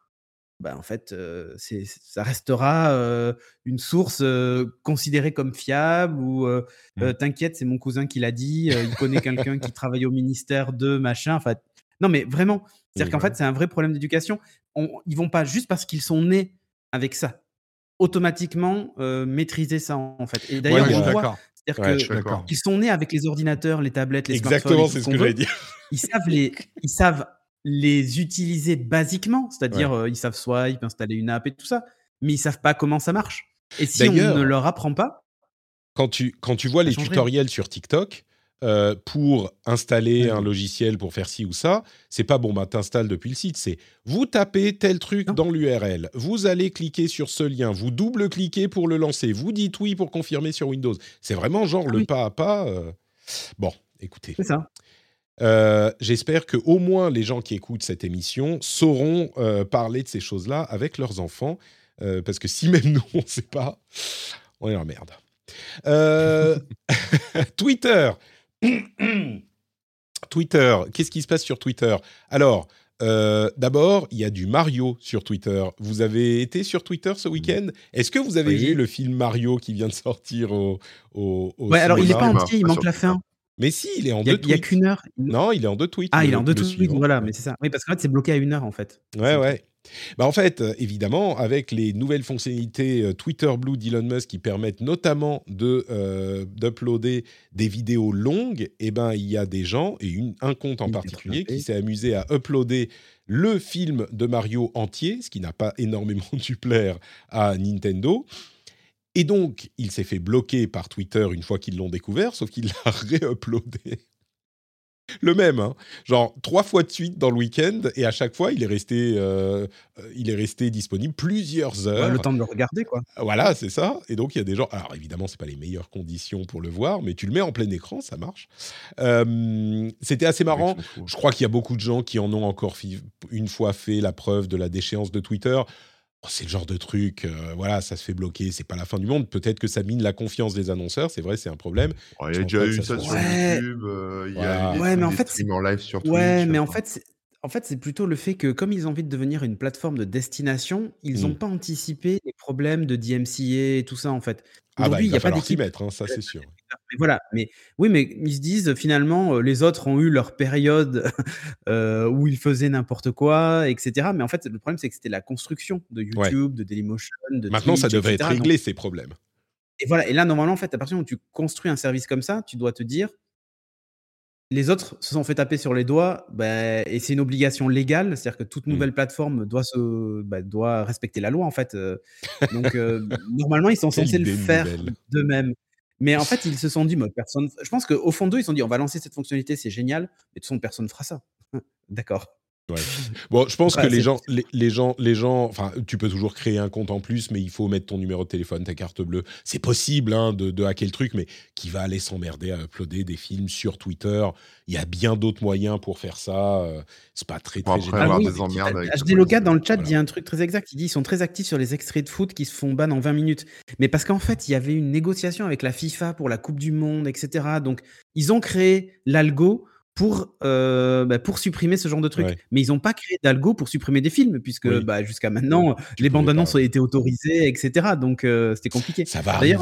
bah en fait, c'est, ça restera une source considérée comme fiable ou mmh. t'inquiète, c'est mon cousin qui l'a dit, il connaît quelqu'un qui travaille au ministère de machin. Enfin, non, mais vraiment, c'est-à-dire qu'en fait, c'est un vrai problème d'éducation. On, ils vont pas juste parce qu'ils sont nés avec ça, automatiquement maîtriser ça en fait. Et d'ailleurs, on voit, c'est-à-dire qu'ils sont nés avec les ordinateurs, les tablettes, les Exactement, c'est ce que j'allais dire. Ils savent les, ils savent les utiliser basiquement, c'est-à-dire ils savent swipe, installer une app et tout ça, mais ils savent pas comment ça marche. Et si on ne leur apprend pas, quand tu quand tu vois les tutoriels sur TikTok, euh, pour installer un logiciel pour faire ci ou ça, c'est pas bon, bah t'installes depuis le site. C'est vous tapez tel truc dans l'URL, vous allez cliquer sur ce lien, vous double-cliquez pour le lancer, vous dites oui pour confirmer sur Windows. C'est vraiment genre le pas à pas. Euh. Bon, écoutez. C'est ça. Euh, j'espère que au moins les gens qui écoutent cette émission sauront parler de ces choses-là avec leurs enfants, parce que si même nous on ne sait pas, on est en merde. Twitter, Twitter, qu'est-ce qui se passe sur Twitter? Alors, euh, d'abord, il y a du Mario sur Twitter. Vous avez été sur Twitter ce week-end? Est-ce que vous avez vu le film Mario qui vient de sortir au, au, Ouais, alors il n'est pas entier, il manque la fin. Mais si, il est en deux tweets. Il n'y a qu'une heure. Non, il est en deux tweets. Ah, il est en deux tweets, voilà, mais c'est ça. Oui, parce qu'en fait, c'est bloqué à une heure, en fait. Ouais, ouais. Bah en fait, euh, évidemment, avec les nouvelles fonctionnalités euh, Twitter Blue d'Elon Musk qui permettent notamment de euh, d'uploader des vidéos longues, eh ben il y a des gens et une, un compte en particulier qui s'est amusé à uploader le film de Mario entier, ce qui n'a pas énormément dû plaire à Nintendo. Et donc, il s'est fait bloquer par Twitter une fois qu'ils l'ont découvert, sauf qu'il l'a réuploadé le même, hein. genre trois fois de suite dans le week-end, et à chaque fois, il est resté, euh, il est resté disponible plusieurs heures. le temps de le regarder, quoi. Voilà, c'est ça. Et donc, il y a des gens. Alors, évidemment, c'est pas les meilleures conditions pour le voir, mais tu le mets en plein écran, ça marche. Euh, c'était assez marrant. Je crois qu'il y a beaucoup de gens qui en ont encore une fois fait la preuve de la déchéance de Twitter. Oh, c'est le genre de truc, euh, voilà, ça se fait bloquer, c'est pas la fin du monde. Peut-être que ça mine la confiance des annonceurs, c'est vrai, c'est un problème. il y a déjà eu ça, sur YouTube, euh, il y a ouais, mais en fait, en live sur Twitch. Ouais, mais en fait, en fait, c'est plutôt le fait que comme ils ont envie de devenir une plateforme de destination, ils n'ont mmh. pas anticipé les problèmes de DMCA et tout ça, en fait. Ah bah, il n'y a pas d'équipe. mettre, hein, ça c'est sûr. Mais voilà, mais oui, mais ils se disent finalement, les autres ont eu leur période euh, où ils faisaient n'importe quoi, etc. Mais en fait, le problème, c'est que c'était la construction de YouTube, de Dailymotion, de Maintenant, ça devrait être réglé, ces problèmes. Et voilà, et là, normalement, en fait, à partir du moment où tu construis un service comme ça, tu dois te dire, les autres se sont fait taper sur les doigts, bah, et c'est une obligation légale, c'est-à-dire que toute mmh. nouvelle plateforme doit, se, bah, doit respecter la loi, en fait. Donc, euh, normalement, ils sont censés le faire d'eux-mêmes. Mais en fait, ils se sont dit, personne. Je pense qu'au fond d'eux, ils se sont dit, on va lancer cette fonctionnalité, c'est génial, mais de toute façon, personne ne fera ça. D'accord. Bon, je pense que les gens, les, gens, les gens, enfin, tu peux toujours créer un compte en plus, mais il faut mettre ton numéro de téléphone, ta carte bleue. C'est possible hein, de, hacker le truc, mais qui va aller s'emmerder à uploader des films sur Twitter Il y a bien d'autres moyens pour faire ça. Euh, c'est pas très très génial. Ah HD Loca dans le chat dit un truc très exact. Il dit ils sont très actifs sur les extraits de foot qui se font ban en 20 minutes. Mais parce qu'en fait, il y avait une négociation avec la FIFA pour la Coupe du Monde, etc. Donc, ils ont créé l'algo pour, euh, bah, pour supprimer ce genre de truc. Mais ils n'ont pas créé d'algo pour supprimer des films, puisque bah, jusqu'à maintenant, les bandes annonces ont été autorisées, etc. Donc euh, c'était compliqué. Ça va arriver.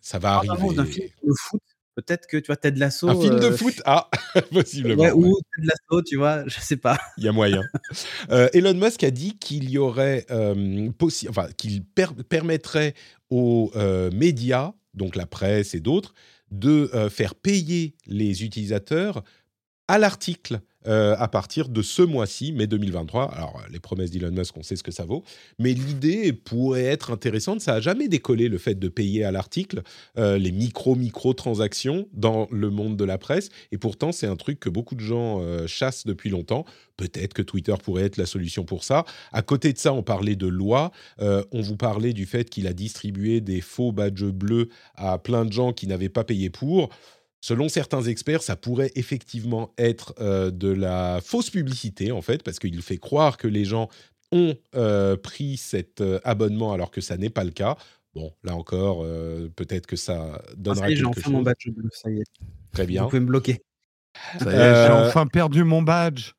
ça va arriver. d'un film de foot, peut-être que tu vois Ted Lasso. Un film de euh, foot? Ah, possiblement. ou Ted Lasso, tu vois, je sais pas. Il y a moyen. Elon Musk a dit qu'il y aurait enfin, qu'il permettrait aux médias, donc la presse et d'autres, de faire payer les utilisateurs à l'article euh, à partir de ce mois-ci, mai 2023. Alors, les promesses d'Elon Musk, on sait ce que ça vaut, mais l'idée pourrait être intéressante. Ça n'a jamais décollé le fait de payer à l'article euh, les micro-micro-transactions dans le monde de la presse, et pourtant, c'est un truc que beaucoup de gens euh, chassent depuis longtemps. Peut-être que Twitter pourrait être la solution pour ça. À côté de ça, on parlait de loi. on vous parlait du fait qu'il a distribué des faux badges bleus à plein de gens qui n'avaient pas payé pour. Selon certains experts, ça pourrait effectivement être euh, de la fausse publicité, en fait, parce qu'il fait croire que les gens ont euh, pris cet euh, abonnement alors que ça n'est pas le cas. Bon, là encore, peut-être que ça donnera ah, ça y est, j'ai enfin mon badge bleu, ça y est. Très bien. Vous pouvez me bloquer. J'ai enfin perdu mon badge.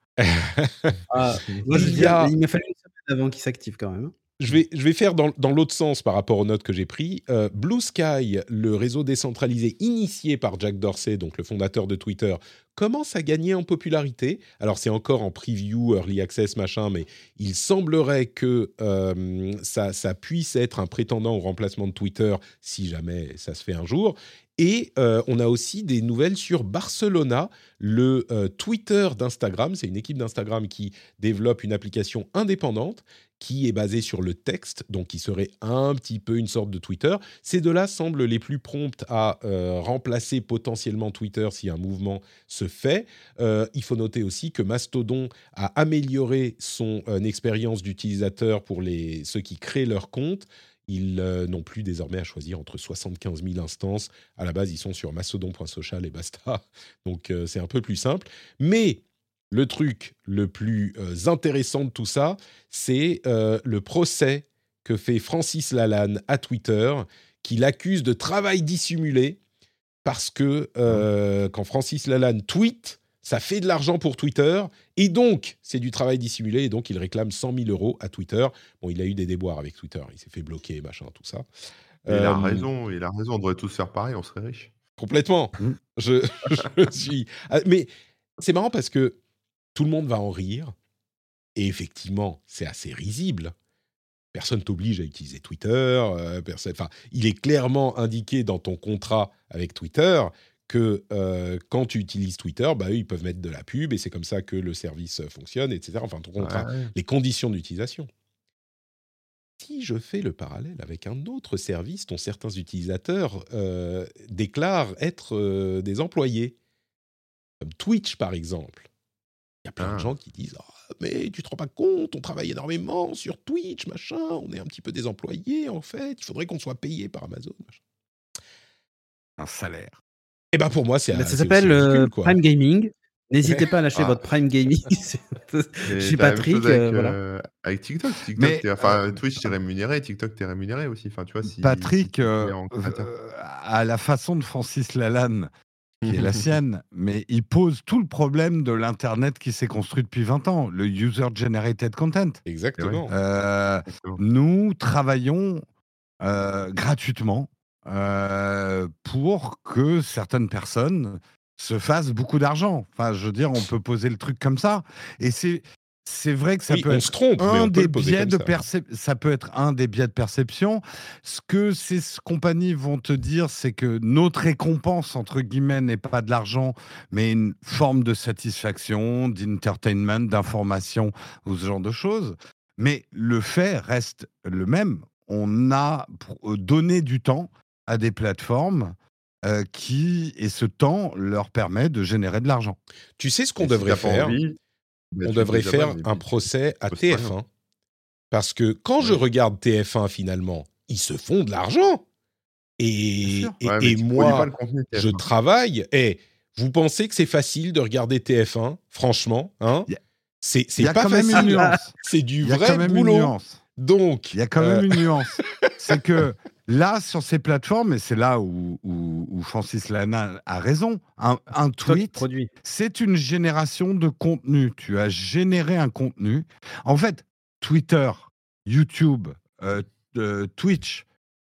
ah, moi, je il, a... il m'a fallu une semaine avant qu'il s'active quand même. Je vais, je vais faire dans, dans l'autre sens par rapport aux notes que j'ai prises. Euh, Blue Sky, le réseau décentralisé initié par Jack Dorsey, donc le fondateur de Twitter, commence à gagner en popularité. Alors c'est encore en preview, early access, machin, mais il semblerait que euh, ça, ça, puisse être un prétendant au remplacement de Twitter si jamais ça se fait un jour. Et euh, on a aussi des nouvelles sur Barcelona, le Twitter d'Instagram. C'est une équipe d'Instagram qui développe une application indépendante qui est basé sur le texte, donc qui serait un petit peu une sorte de Twitter. Ces deux-là semblent les plus promptes à euh, remplacer potentiellement Twitter si un mouvement se fait. Euh, il faut noter aussi que Mastodon a amélioré son euh, expérience d'utilisateur pour les, ceux qui créent leur compte. Ils n'ont plus désormais à choisir entre 75 000 instances. À la base, ils sont sur mastodon.social et basta. Donc, c'est un peu plus simple. Mais le truc le plus euh, intéressant de tout ça, c'est euh, le procès que fait Francis Lalanne à Twitter, qui l'accuse de travail dissimulé, parce que euh, quand Francis Lalanne tweet, ça fait de l'argent pour Twitter, et donc c'est du travail dissimulé, et donc il réclame 100 000 euros à Twitter. Bon, il a eu des déboires avec Twitter, il s'est fait bloquer, machin, tout ça. il a raison, il a raison, on devrait tous faire pareil, on serait riche. Complètement. Mmh. je, je, suis. Ah, mais c'est marrant parce que tout le monde va en rire. Et effectivement, c'est assez risible. Personne t'oblige à utiliser Twitter. Euh, enfin, il est clairement indiqué dans ton contrat avec Twitter que euh, quand tu utilises Twitter, bah, eux, ils peuvent mettre de la pub et c'est comme ça que le service fonctionne, etc. Enfin, ton contrat, les conditions d'utilisation. Si je fais le parallèle avec un autre service dont certains utilisateurs euh, déclarent être des employés, comme Twitch par exemple, il y a plein de ah. gens qui disent «Ah, Mais tu te rends pas compte, on travaille énormément sur Twitch, machin, on est un petit peu des employés en fait, il faudrait qu'on soit payé par Amazon. Un salaire. Et eh ben pour moi, c'est Ça s'appelle euh, Prime Gaming. N'hésitez pas à lâcher ah. votre Prime Gaming. Je suis Patrick. Avec, euh, euh, avec, TikTok. TikTok Mais, enfin, Twitch, t'es rémunéré. TikTok, t'es rémunéré aussi. Enfin, tu vois, si, Patrick, à la façon de Francis Lalanne, qui est la sienne, mais il pose tout le problème de l'Internet qui s'est construit depuis 20 ans, le user-generated content. Exactement. Euh, nous travaillons euh, gratuitement euh, pour que certaines personnes se fassent beaucoup d'argent. Enfin, je veux dire, on peut poser le truc comme ça. Et c'est c'est vrai que ça peut être un des biais de ça. peut être un des biais de perception. Ce que ces compagnies vont te dire, c'est que notre récompense entre guillemets n'est pas de l'argent, mais une forme de satisfaction, d'entertainment, d'information ou ce genre de choses. Mais le fait reste le même. On a euh, donné du temps à des plateformes euh, qui, et ce temps leur permet de générer de l'argent. Tu sais ce qu'on devrait faire? on devrait faire un procès à TF1. Parce que quand je regarde TF1, finalement, ils se font de l'argent. Et, et, moi, je travaille. Et vous pensez que c'est facile de regarder TF1 Franchement, hein? C'est pas facile. C'est du vrai boulot. Donc, il y a quand même euh, une nuance. c'est que Là, sur ces plateformes, et c'est là où, Francis Lana a raison, un, tweet, c'est une génération de contenu. Tu as généré un contenu. En fait, Twitter, YouTube, euh, euh, Twitch,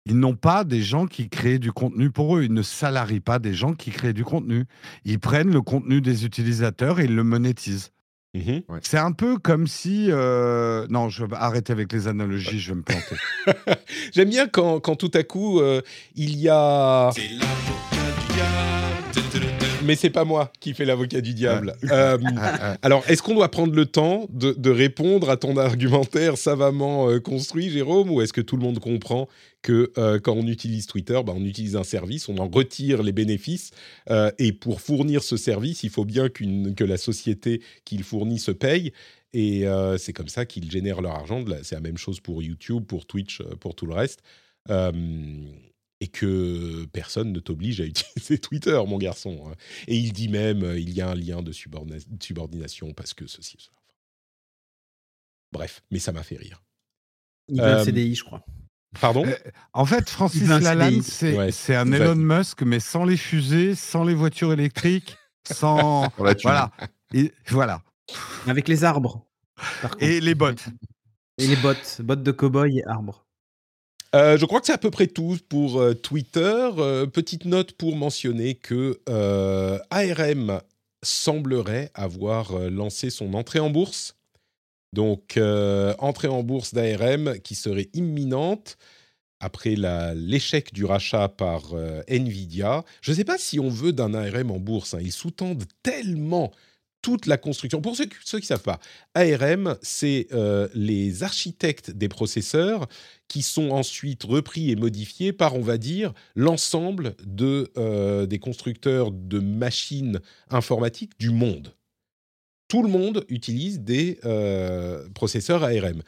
ils n'ont pas des gens qui créent du contenu pour eux. Ils ne salarient pas des gens qui créent du contenu. Ils prennent le contenu des utilisateurs et ils le monétisent. Mmh c'est un peu comme si. Euh, non, je vais arrêter avec les analogies, je vais me planter. J'aime bien quand, quand, tout à coup, euh, il y a. Mais c'est pas moi qui fais l'avocat du diable. Euh, alors, est-ce qu'on doit prendre le temps de, répondre à ton argumentaire savamment euh, construit, Jérôme, ou est-ce que tout le monde comprend que euh, quand on utilise Twitter, bah, on utilise un service, on en retire les bénéfices, et pour fournir ce service, il faut bien que la société qu'il fournit se paye. Et c'est comme ça qu'ils génèrent leur argent. C'est la même chose pour YouTube, pour Twitch, pour tout le reste et que personne ne t'oblige à utiliser Twitter, mon garçon. Hein. Et il dit même, euh, il y a un lien de subordination parce que ceci, cela. Bref, mais ça m'a fait rire. Il veut un euh, CDI, je crois. Pardon? Euh, En fait, Francis Lalanne, c'est un Elon Musk, mais sans les fusées, sans les voitures électriques, sans... voilà. Et, voilà. Avec les arbres. Et les bottes. Et les bottes. Bottes de cow-boy et arbres. Euh, je crois que c'est à peu près tout pour euh, Twitter. Euh, petite note pour mentionner que ARM semblerait avoir lancé son entrée en bourse. Donc, entrée en bourse d'ARM qui serait imminente après l'échec du rachat par Nvidia. Je ne sais pas si on veut d'un ARM en bourse. Hein. Ils sous-tendent tellement toute la construction. Pour ceux, qui ne savent pas, ARM, c'est euh, les architectes des processeurs qui sont ensuite repris et modifiés par, on va dire, l'ensemble de, euh, des constructeurs de machines informatiques du monde. Tout le monde utilise des euh, processeurs ARM.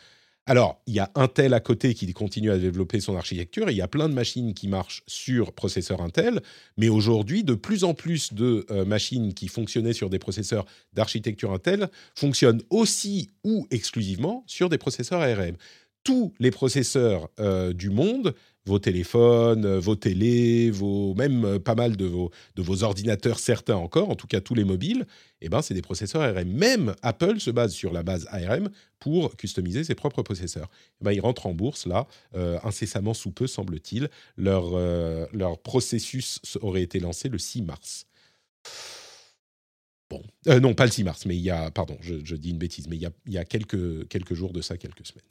Alors, il y a Intel à côté qui continue à développer son architecture il y a plein de machines qui marchent sur processeurs Intel, mais aujourd'hui, de plus en plus de euh, machines qui fonctionnaient sur des processeurs d'architecture Intel fonctionnent aussi ou exclusivement sur des processeurs ARM. Tous les processeurs euh, du monde vos téléphones, euh, vos télés, vos, même euh, pas mal de vos, de vos ordinateurs, certains encore, en tout cas tous les mobiles, eh ben, c'est des processeurs ARM. Même Apple se base sur la base ARM pour customiser ses propres processeurs. Eh ben, ils rentrent en bourse, là, euh, incessamment sous peu, semble-t-il. Leur, leur processus aurait été lancé le 6 mars. Bon, non, pas le 6 mars, mais il y a, pardon, je, dis une bêtise, mais il y a, il y a quelques, quelques jours de ça, quelques semaines.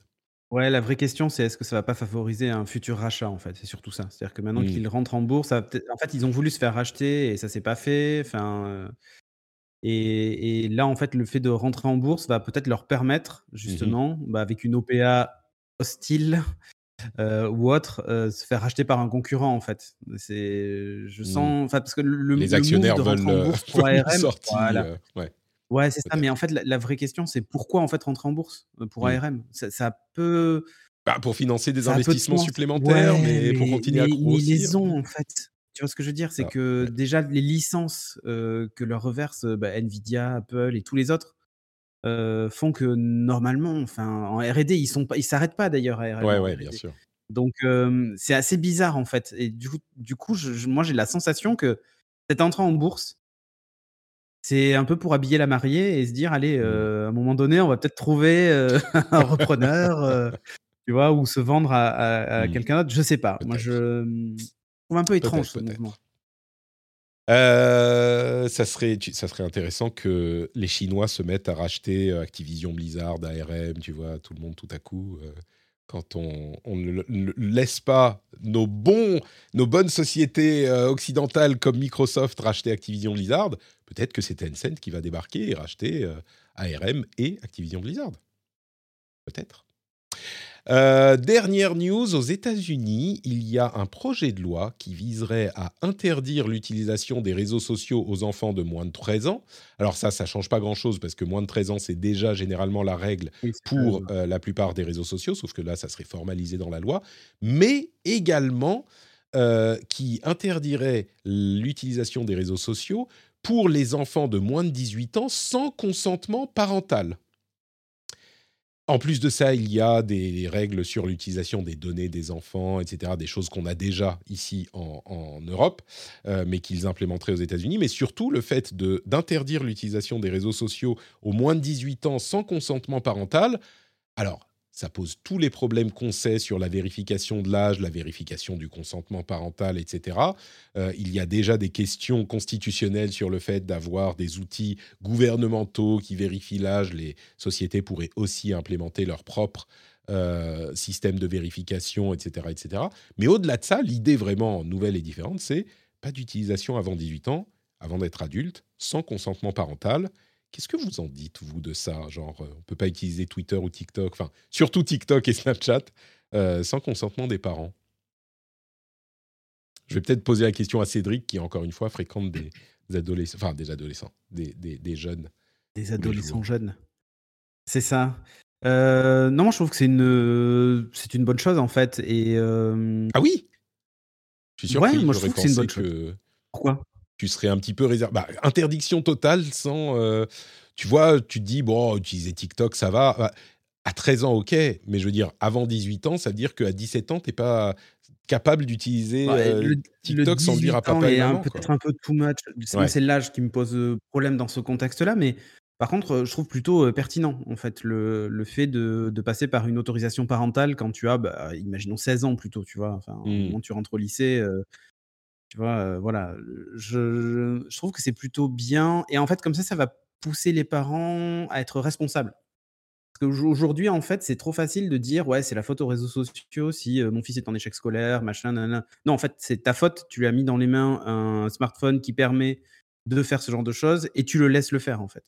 Ouais, la vraie question, c'est est-ce que ça va pas favoriser un futur rachat, en fait? C'est surtout ça. C'est-à-dire que maintenant mmh. qu'ils rentrent en bourse, en fait, ils ont voulu se faire racheter et ça s'est pas fait. Enfin, euh, et là, en fait, le fait de rentrer en bourse va peut-être leur permettre mmh justement, bah, avec une OPA hostile, euh, ou autre, euh, se faire racheter par un concurrent, en fait. C'est je mmh. sens enfin, parce que le Les actionnaires veulent, bourse pour ARM voilà. ouais. Ouais, c'est ça. Mais en fait, la, vraie question, c'est pourquoi en fait rentrer en bourse euh, pour ARM ça, peut. Bah, pour financer des investissements supplémentaires, mais, pour continuer à grossir. Ils les ont en fait. Tu vois ce que je veux dire? C'est ah, que déjà les licences euh, que leur reverse bah, Nvidia, Apple et tous les autres euh, font que normalement, enfin, en R&D, ils sont ils s'arrêtent pas d'ailleurs à R&D. Ouais, ouais, bien sûr. Donc c'est assez bizarre en fait. Et du coup, du coup moi j'ai la sensation que cette entrée en bourse, c'est un peu pour habiller la mariée et se dire: «Allez, mmh. euh, à un moment donné, on va peut-être trouver, euh, un repreneur», euh, tu vois? Ou se vendre à mmh. quelqu'un d'autre, je sais pas. Moi, je, trouve un peu étrange ce mouvement. ça serait ça serait intéressant que les Chinois se mettent à racheter, Activision Blizzard, ARM, tu vois? Tout le monde tout à coup, quand on, ne laisse pas nos, nos bonnes sociétés euh, occidentales comme Microsoft racheter Activision Blizzard, peut-être que c'est Tencent qui va débarquer et racheter euh, ARM et Activision Blizzard. Peut-être. Euh, dernière news, aux États-Unis, il y a un projet de loi qui viserait à interdire l'utilisation des réseaux sociaux aux enfants de moins de 13 ans. Alors ça, ça change pas grand-chose parce que moins de 13 ans, c'est déjà généralement la règle pour euh, la plupart des réseaux sociaux, sauf que là, ça serait formalisé dans la loi. Mais également euh, qui interdirait l'utilisation des réseaux sociaux pour les enfants de moins de 18 ans sans consentement parental. En plus de ça, il y a des règles sur l'utilisation des données des enfants, etc., des choses qu'on a déjà ici en, Europe, euh, mais qu'ils implémenteraient aux États-Unis. Mais surtout, le fait d'interdire l'utilisation des réseaux sociaux aux moins de 18 ans sans consentement parental. Alors, ça pose tous les problèmes qu'on sait sur la vérification de l'âge, la vérification du consentement parental, etc. Euh, il y a déjà des questions constitutionnelles sur le fait d'avoir des outils gouvernementaux qui vérifient l'âge. Les sociétés pourraient aussi implémenter leur propre euh, système de vérification, etc. etc. Mais au-delà de ça, l'idée vraiment nouvelle et différente, c'est pas d'utilisation avant 18 ans, avant d'être adulte, sans consentement parental. Qu'est-ce que vous en dites, vous, de ça? Genre, on ne peut pas utiliser Twitter ou TikTok, enfin, surtout TikTok et Snapchat, sans consentement des parents. Je vais peut-être poser la question à Cédric, qui, encore une fois, fréquente des, adolescents, enfin, des adolescents, des, des jeunes. Des adolescents jeunes. C'est ça. Euh, non, je trouve que c'est une, c'est une bonne chose en fait. Et euh, ah oui. Je suis sûr ouais, moi je trouve que c'est une bonne chose. Pourquoi? Tu serais un petit peu réservé. Bah, interdiction totale sans. Euh, tu vois, tu te dis bon, utiliser TikTok, ça va. Bah, à 13 ans, ok, mais je veux dire, avant 18 ans, ça veut dire qu'à 17 ans, t'es pas capable d'utiliser TikTok sans dire à papa et maman. Peut-être un peu too much. C'est l'âge qui me pose problème dans ce contexte-là, mais par contre, je trouve plutôt pertinent, en fait, le, le fait de, de, passer par une autorisation parentale quand tu as, bah, imaginons 16 ans plutôt, tu vois. Enfin, au mmh. moment où tu rentres au lycée, tu vois, voilà. Je, je, trouve que c'est plutôt bien. Et en fait, comme ça, ça va pousser les parents à être responsables. Parce qu'aujourd'hui, en fait, c'est trop facile de dire, ouais, c'est la faute aux réseaux sociaux si mon fils est en échec scolaire, machin, nanana. Non, en fait, c'est ta faute. Tu lui as mis dans les mains un smartphone qui permet de faire ce genre de choses et tu le laisses le faire, en fait.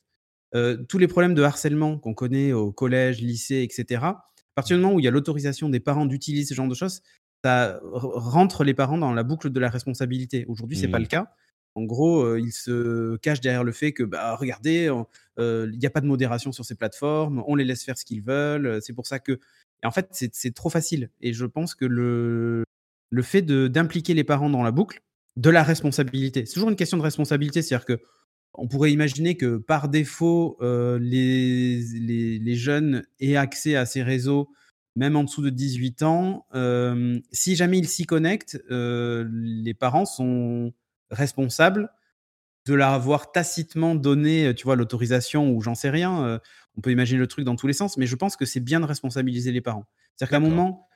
Euh, tous les problèmes de harcèlement qu'on connaît au collège, lycée, etc., à partir du moment où il y a l'autorisation des parents d'utiliser ce genre de choses, ça rentre les parents dans la boucle de la responsabilité. Aujourd'hui, c'est n'est pas mmh. le cas. En gros, euh, ils se cachent derrière le fait que, bah, regardez, euh, il n'y a pas de modération sur ces plateformes, on les laisse faire ce qu'ils veulent. C'est pour ça que. Et en fait, c'est trop facile. Et je pense que le, le fait d'impliquer les parents dans la boucle, de la responsabilité, c'est toujours une question de responsabilité. C'est-à-dire que on pourrait imaginer que par défaut, euh, les, les, jeunes aient accès à ces réseaux, même en dessous de 18 ans. Euh, si jamais ils s'y connectent, euh, les parents sont responsables de leur avoir tacitement donné, tu vois, l'autorisation ou j'en sais rien. on peut imaginer le truc dans tous les sens, mais je pense que c'est bien de responsabiliser les parents. C'est-à-dire qu'à un moment,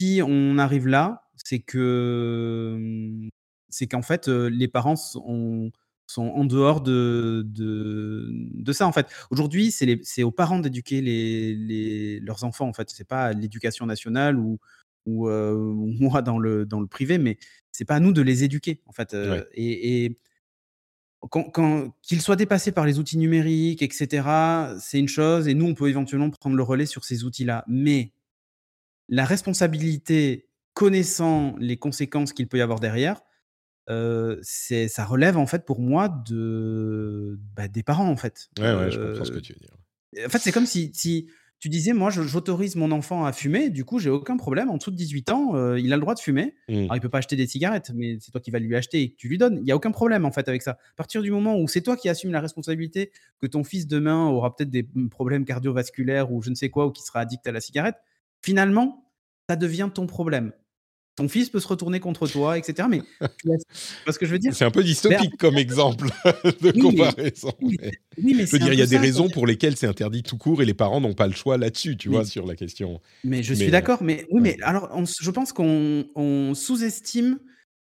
si on arrive là, c'est que c'est qu'en fait, les parents ont sont en dehors de, de, ça, en fait. Aujourd'hui, c'est aux parents d'éduquer les, leurs enfants, en fait. C'est pas l'éducation nationale ou, ou, euh, moi dans le, dans le privé, mais c'est pas à nous de les éduquer, en fait. Euh, et, quand, qu'ils soient dépassés par les outils numériques, etc., c'est une chose, et nous, on peut éventuellement prendre le relais sur ces outils-là. Mais la responsabilité, connaissant les conséquences qu'il peut y avoir derrière, c'est ça relève en fait pour moi de bah, des parents en fait. Ouais, ouais, je comprends ce que tu veux dire. En fait, c'est comme si, si tu disais, moi, j'autorise mon enfant à fumer, du coup, j'ai aucun problème. En dessous de 18 ans, il a le droit de fumer. Mmh. Alors, il peut pas acheter des cigarettes, mais c'est toi qui vas lui acheter et que tu lui donnes. Il y a aucun problème en fait avec ça. À partir du moment où c'est toi qui assumes la responsabilité que ton fils demain aura peut-être des mmh, problèmes cardiovasculaires ou je ne sais quoi, ou qui sera addict à la cigarette, finalement, ça devient ton problème ton fils peut se retourner contre toi, etc. Mais parce que je veux dire? C'est un peu dystopique comme exemple de comparaison. Mais, oui, mais je veux dire, il y a des raisons pour lesquelles c'est interdit tout court et les parents n'ont pas le choix là-dessus, tu vois, sur la question. Mais je suis d'accord. Mais oui, mais alors, je pense qu'on sous-estime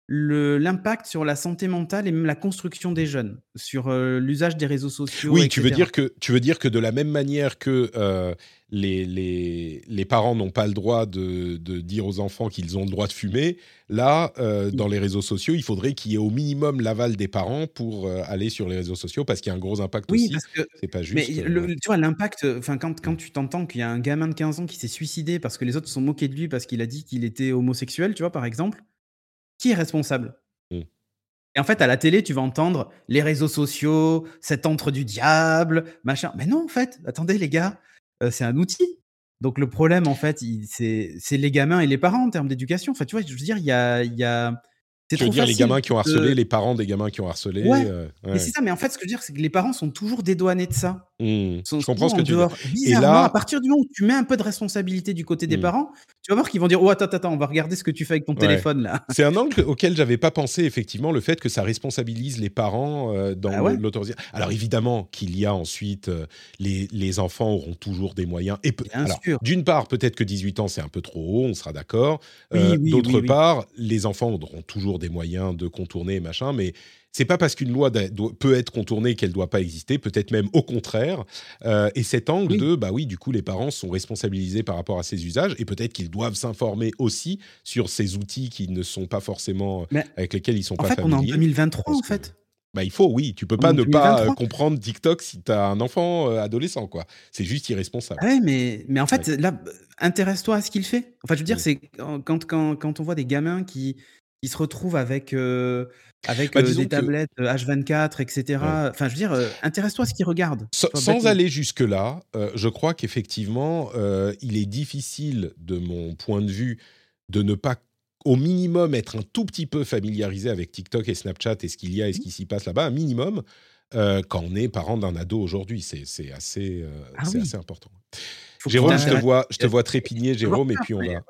l'impact sur la santé mentale et même la construction des jeunes, sur euh, l'usage des réseaux sociaux. Oui, tu veux, dire que, tu veux dire que de la même manière que euh, les, les, les, parents n'ont pas le droit de, de dire aux enfants qu'ils ont le droit de fumer, là, euh, dans les réseaux sociaux, il faudrait qu'il y ait au minimum l'aval des parents pour aller sur les réseaux sociaux parce qu'il y a un gros impact oui, aussi. Parce que, c'est pas juste. Mais tu vois, l'impact, enfin, quand, quand tu t'entends qu'il y a un gamin de 15 ans qui s'est suicidé parce que les autres se sont moqués de lui parce qu'il a dit qu'il était homosexuel, tu vois, par exemple qui est responsable mmh. Et en fait, à la télé, tu vas entendre les réseaux sociaux, cet entre du diable, machin. Mais non, en fait, attendez, les gars, euh, c'est un outil. Donc le problème, en fait, c'est les gamins et les parents en termes d'éducation. Enfin, tu vois, je veux dire, il y a, y a tu veux dire les gamins qui ont harcelé, les parents des gamins qui ont harcelé. Ouais. Euh, mais c'est ça. Mais en fait, ce que je veux dire, c'est que les parents sont toujours dédouanés de ça. Mmh. je comprends ce que tu veux dire. Et là, à partir du moment où tu mets un peu de responsabilité du côté des mmh. parents, tu vas voir qu'ils vont dire Oh, attends, attends, on va regarder ce que tu fais avec ton téléphone là. C'est un angle auquel j'avais pas pensé, effectivement, le fait que ça responsabilise les parents euh, dans bah l'autorisation. Alors évidemment qu'il y a ensuite euh, les, les, enfants auront toujours des moyens. Et d'une part, peut-être que 18 ans c'est un peu trop haut, on sera d'accord. D'autre part, les enfants auront toujours des moyens de contourner, machin, mais c'est pas parce qu'une loi peut être contournée qu'elle doit pas exister, peut-être même au contraire. Euh, et cet angle de, bah oui, du coup, les parents sont responsabilisés par rapport à ces usages, et peut-être qu'ils doivent s'informer aussi sur ces outils qui ne sont pas forcément avec lesquels ils sont pas familiers. En fait, on est en 2023, en fait. Bah, il faut, oui. Tu peux pas ne pas comprendre TikTok si tu as un enfant adolescent, quoi. C'est juste irresponsable. Ah ouais, mais, mais en fait, là, intéresse-toi à ce qu'il fait. Enfin, je veux dire, c'est quand, quand, quand on voit des gamins qui, qui se retrouvent avec, avec bah, des tablettes H24, etc. Enfin, je veux dire, intéresse-toi à ce qu'ils regardent. Sans, aller jusque-là, je crois qu'effectivement, il est difficile, de mon point de vue, de ne pas au minimum être un tout petit peu familiarisé avec TikTok et Snapchat et ce qu'il y a et ce mmh. qui s'y passe là-bas, un minimum, quand on est parent d'un ado aujourd'hui. C'est assez, ah assez important. Jérôme, je te, vois, je te vois trépigner, Jérôme, et puis on va...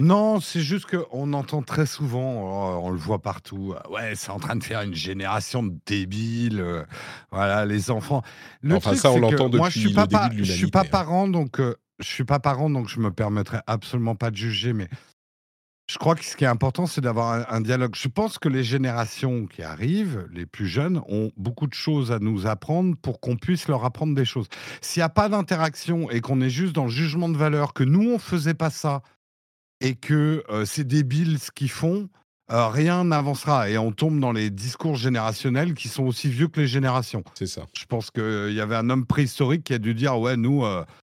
Non, c'est juste qu'on entend très souvent, oh, on le voit partout, euh, ouais, c'est en train de faire une génération de débiles, euh, voilà, les enfants. Enfin, ça, on l'entend depuis moi, je suis pas, Je suis pas hein. parent, donc euh, je suis pas parent, donc je me permettrai absolument pas de juger, mais je crois que ce qui est important, c'est d'avoir un, dialogue. Je pense que les générations qui arrivent, les plus jeunes, ont beaucoup de choses à nous apprendre pour qu'on puisse leur apprendre des choses. S'il n'y a pas d'interaction et qu'on est juste dans le jugement de valeur, que nous, on faisait pas ça, et que c'est débile ce qu'ils font, rien n'avancera. Et on tombe dans les discours générationnels qui sont aussi vieux que les générations. C'est ça. Je pense qu'il y avait un homme préhistorique qui a dû dire Ouais, nous.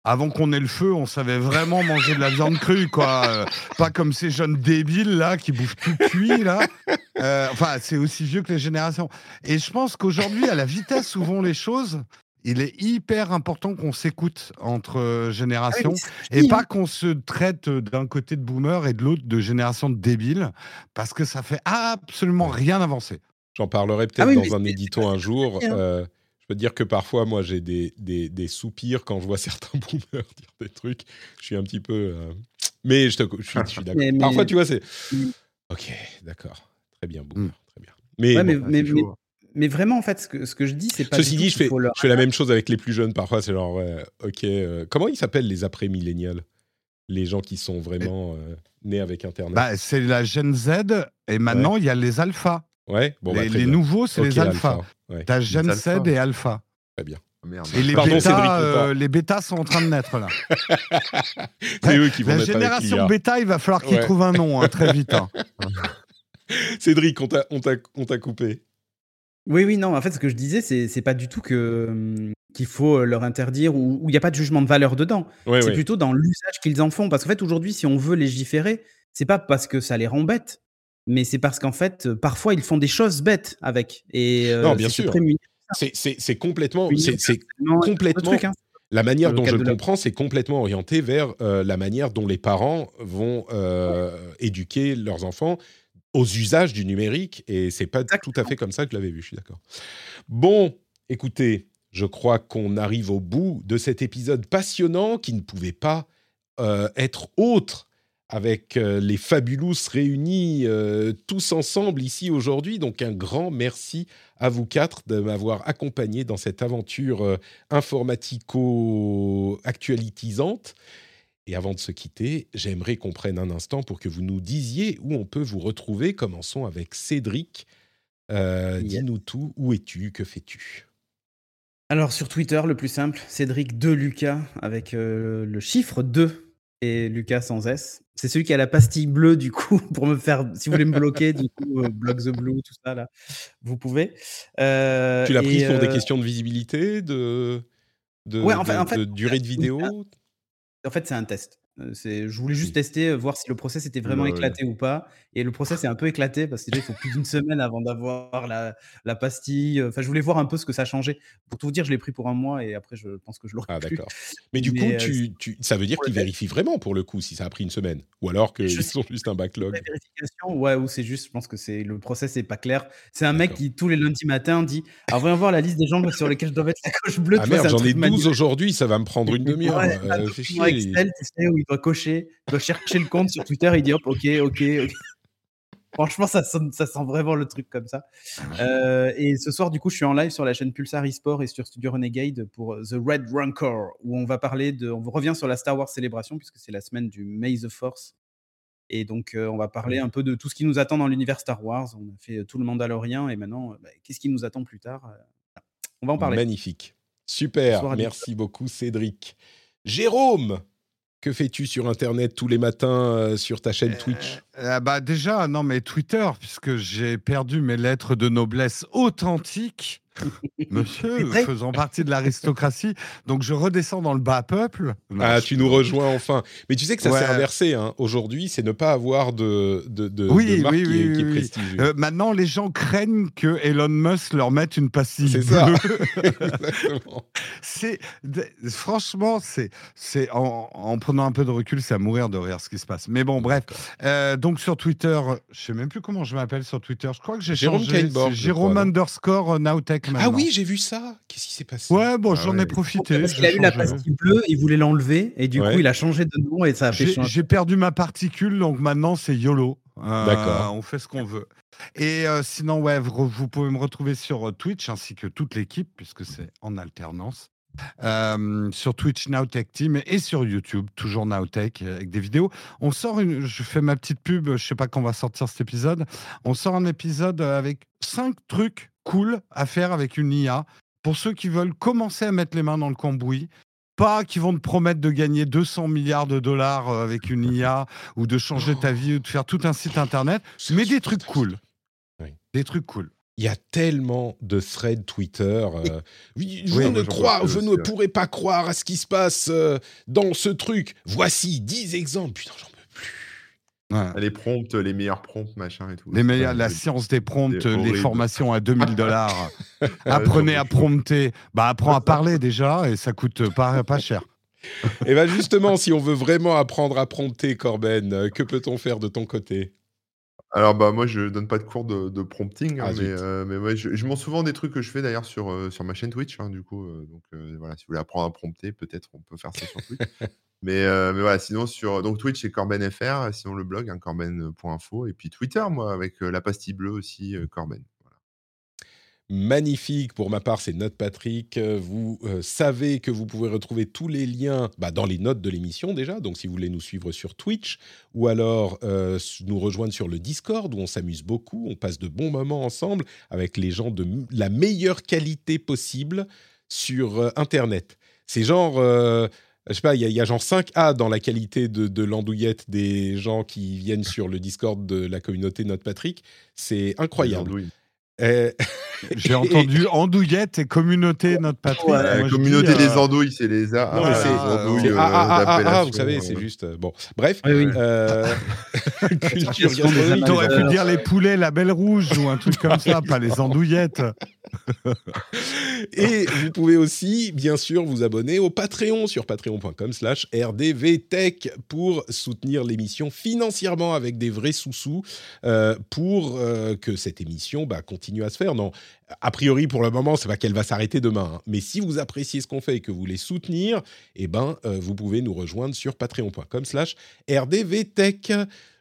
avant qu'on ait le feu, on savait vraiment manger de la viande crue, quoi. pas comme ces jeunes débiles là qui bouffent tout cuit là. enfin, c'est aussi vieux que les générations. Et je pense qu'aujourd'hui, à la vitesse où vont les choses, il est hyper important qu'on s'écoute entre euh, ah générations et pas qu'on se traite euh, d'un côté de boomer et de l'autre de génération de débiles parce que ça fait absolument rien avancer. J'en parlerai peut-être ah dans un édito un jour. Euh, je peux dire que parfois, moi, j'ai des, des, soupirs quand je vois certains boomers dire des trucs. Je suis un petit peu. Mais je, te, je suis, d'accord. Parfois, tu vois, c'est. Ok, d'accord. Très bien, boomer. Mmh. Très bien. Mais, mais, mais vraiment, en fait, ce que, ce que je dis, c'est pas. Ceci dit, je fais, je fais la même chose avec les plus jeunes parfois. C'est genre, ok. Euh, comment ils s'appellent les après-millénials? Les gens qui sont vraiment euh, nés avec Internet bah, C'est la Gen Z et maintenant, il y a les alphas. Ouais, bon, bah, les, nouveaux, c'est les alphas. Ouais. T'as Gen Z et alpha. Très bien. Merde. Et les, bêtas, euh, les bêtas sont en train de naître là. c'est eux qui vont La génération bêta, il va falloir qu'ils trouvent un nom hein, très vite. Hein. Cédric, on t'a coupé. Oui, oui, non, en fait, ce que je disais, c'est c'est pas du tout que, hum, qu'il faut, euh, leur interdire ou il n'y a pas de jugement de valeur dedans. c'est plutôt dans l'usage qu'ils en font. Parce qu'en fait, aujourd'hui, si on veut légiférer, c'est pas parce que ça les rend bêtes, mais c'est parce qu'en fait, euh, parfois, ils font des choses bêtes avec et Non, euh, bien sûr. C'est complètement c'est complètement hein. la manière dont je le comprends, c'est complètement orienté vers, la manière dont les parents vont, éduquer leurs enfants aux usages du numérique et c'est pas tout à fait comme ça que je l'avais vu, je suis d'accord. Bon, écoutez, je crois qu'on arrive au bout de cet épisode passionnant qui ne pouvait pas euh, être autre avec euh, les Fabulous réunis euh, tous ensemble ici aujourd'hui. Donc un grand merci à vous quatre de m'avoir accompagné dans cette aventure informatico-actualitisante. Et avant de se quitter, j'aimerais qu'on prenne un instant pour que vous nous disiez où on peut vous retrouver. Commençons avec Cédric. Euh, dis-nous tout. Où es-tu? Que fais-tu? Alors, sur Twitter, le plus simple, Cédric de Lucas, avec euh, le chiffre 2 et Lucas sans S. C'est celui qui a la pastille bleue, du coup, pour me faire. Si vous voulez me bloquer, du coup, euh, Block the Blue, tout ça, là, vous pouvez. tu l'as pris pour des questions de visibilité, de, de durée de vidéo? En fait, c'est un test. C'est, je voulais juste tester, voir si le process était vraiment éclaté ou pas. Et le process est un peu éclaté parce qu'il faut plus d'une semaine avant d'avoir la, la, pastille. Enfin, je voulais voir un peu ce que ça changeait. Pour tout vous dire, je l'ai pris pour un mois et après, je pense que je l'aurai ah, d'accord. Mais du coup, tu, tu, ça veut dire qu'ils vérifient vraiment pour le coup si ça a pris une semaine ou alors qu'ils sont juste un backlog? Vérification, ouais, ou c'est juste, je pense que c'est le process n'est pas clair. C'est un mec qui tous les lundis matins dit Ah, voyons voir la liste des gens sur lesquels je dois mettre la coche bleue. Ah merde, j'en ai 12 aujourd'hui, ça va me prendre une demi-heure. Ouais, euh, Il doit cocher doit chercher le compte sur Twitter, il dit hop, ok, ok. Franchement, ça, ça sent vraiment le truc comme ça. Euh, et ce soir, du coup, je suis en live sur la chaîne Pulsar eSport et sur Studio Renegade pour The Red Rancor, où on va parler de. On revient sur la Star Wars célébration, puisque c'est la semaine du May the Force. Et donc, euh, on va parler un peu de tout ce qui nous attend dans l'univers Star Wars. On a fait tout le Mandalorian, et maintenant, bah, qu'est-ce qui nous attend plus tard euh, On va en parler. Magnifique. Super. Merci beaucoup, Cédric. Jérôme que fais-tu sur Internet tous les matins euh, sur ta chaîne Twitch? Euh, bah déjà, non, mais Twitter, puisque j'ai perdu mes lettres de noblesse authentiques. Monsieur, faisant partie de l'aristocratie, donc je redescends dans le bas peuple. ah, tu nous rejoins enfin. Mais tu sais que ça s'est inversé. Hein. Aujourd'hui, c'est ne pas avoir de, de, de, oui, marque oui, qui, oui, est prestigieux. Euh, maintenant, les gens craignent que Elon Musk leur mette une pastille. C'est ça. C'est franchement, c'est c'est en, en, prenant un peu de recul, c'est à mourir de rire ce qui se passe. Mais bon, bref. Euh, donc sur Twitter, je sais même plus comment je m'appelle sur Twitter. Je crois que j'ai changé. Jérôme underscore Nowtech. Ah oui, j'ai vu ça. Qu'est-ce qui s'est passé? Ouais, bon, ah j'en ai profité. Parce qu'il a eu la pastille bleue, il voulait l'enlever et du coup, il a changé de nom et ça a fait J'ai perdu ma particule, donc maintenant c'est YOLO. Euh, D'accord. On fait ce qu'on veut. Et euh, sinon, ouais, vous, vous, pouvez me retrouver sur euh, Twitch ainsi que toute l'équipe, puisque c'est en alternance. Sur Twitch Nowtech Team et sur YouTube, toujours Nowtech avec des vidéos. On sort une, je fais ma petite pub, je sais pas quand on va sortir cet épisode. On sort un épisode avec cinq trucs cool à faire avec une IA pour ceux qui veulent commencer à mettre les mains dans le cambouis. Pas qui vont te promettre de gagner 200 milliards de dollars euh, avec une IA ou de changer ta vie ou de faire tout un site internet, mais des trucs cool. Des trucs cool. Il y a tellement de threads Twitter. Euh, je ne, crois, je ne pourrais pas croire à ce qui se passe euh, dans ce truc. Voici 10 exemples. Putain, j'en les prompts, les meilleurs prompts, machin et tout. Les meilleurs, la science des prompts, les formations à 2000 dollars. Apprenez à prompter. Bah, apprends à parler déjà et ça coûte pas, pas cher. et bien justement, si on veut vraiment apprendre à prompter, Corben, euh, que peut-on faire de ton côté? Alors bah moi je donne pas de cours de, prompting, hein, ah, mais, euh, mais je, je montre souvent des trucs que je fais d'ailleurs sur, euh, sur ma chaîne Twitch, hein, du coup. donc voilà, si vous voulez apprendre à prompter, peut-être on peut faire ça sur Twitch. Mais, euh, mais voilà, sinon sur donc Twitch c'est Corben FR, sinon le blog hein, corben.info et puis Twitter moi avec euh, la pastille bleue aussi euh, Corben. Magnifique, pour ma part c'est Note Patrick. Vous savez que vous pouvez retrouver tous les liens bah, dans les notes de l'émission déjà, donc si vous voulez nous suivre sur Twitch ou alors nous rejoindre sur le Discord où on s'amuse beaucoup, on passe de bons moments ensemble avec les gens de la meilleure qualité possible sur Internet. C'est genre je sais pas, il y, a genre 5A dans la qualité de, l'andouillette des gens qui viennent sur le Discord de la communauté Note Patrick. C'est incroyable. Euh, J'ai entendu andouillette et communauté Note Patrick. la communauté des euh, andouilles, c'est les A. Non, c'est andouilles. Ah, ah, ah, ah, vous savez, c'est juste. Bon, bref. Oui, oui. Euh, T'aurais pu dire les poulets, la belle rouge ou un truc comme ça, pas les andouillettes. et vous pouvez aussi, bien sûr, vous abonner au Patreon sur patreon.com slash rdvtech pour soutenir l'émission financièrement avec des vrais sous-sous euh, pour euh, que cette émission bah, continue à se faire. Non, a priori, pour le moment, c'est pas qu'elle va s'arrêter demain. Hein. Mais si vous appréciez ce qu'on fait et que vous voulez soutenir, eh ben, euh, vous pouvez nous rejoindre sur patreon.com slash rdvtech.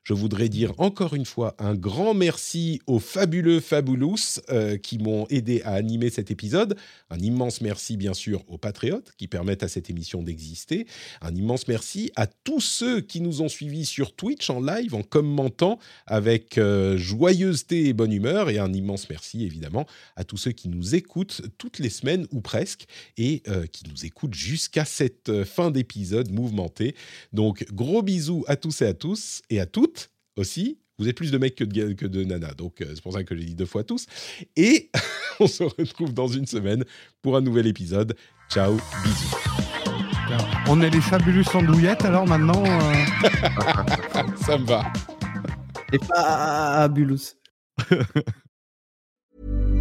Je voudrais dire encore une fois un grand merci aux fabuleux Fabulous euh, qui m'ont aidé à animer cet épisode. Un immense merci bien sûr aux patriotes qui permettent à cette émission d'exister. Un immense merci à tous ceux qui nous ont suivis sur Twitch en live en commentant avec euh, joyeuseté et bonne humeur. Et un immense merci évidemment à tous ceux qui nous écoutent toutes les semaines ou presque et euh, qui nous écoutent jusqu'à cette fin d'épisode mouvementé. Donc gros bisous à tous et à tous et à toutes aussi. Vous êtes plus de mecs que de, que de nanas, donc euh, c'est pour ça que j'ai dit deux fois tous. Et on se retrouve dans une semaine pour un nouvel épisode. Ciao, bisous. On est les fabuleux sandouillettes alors maintenant euh Ça me va. Et fabulous.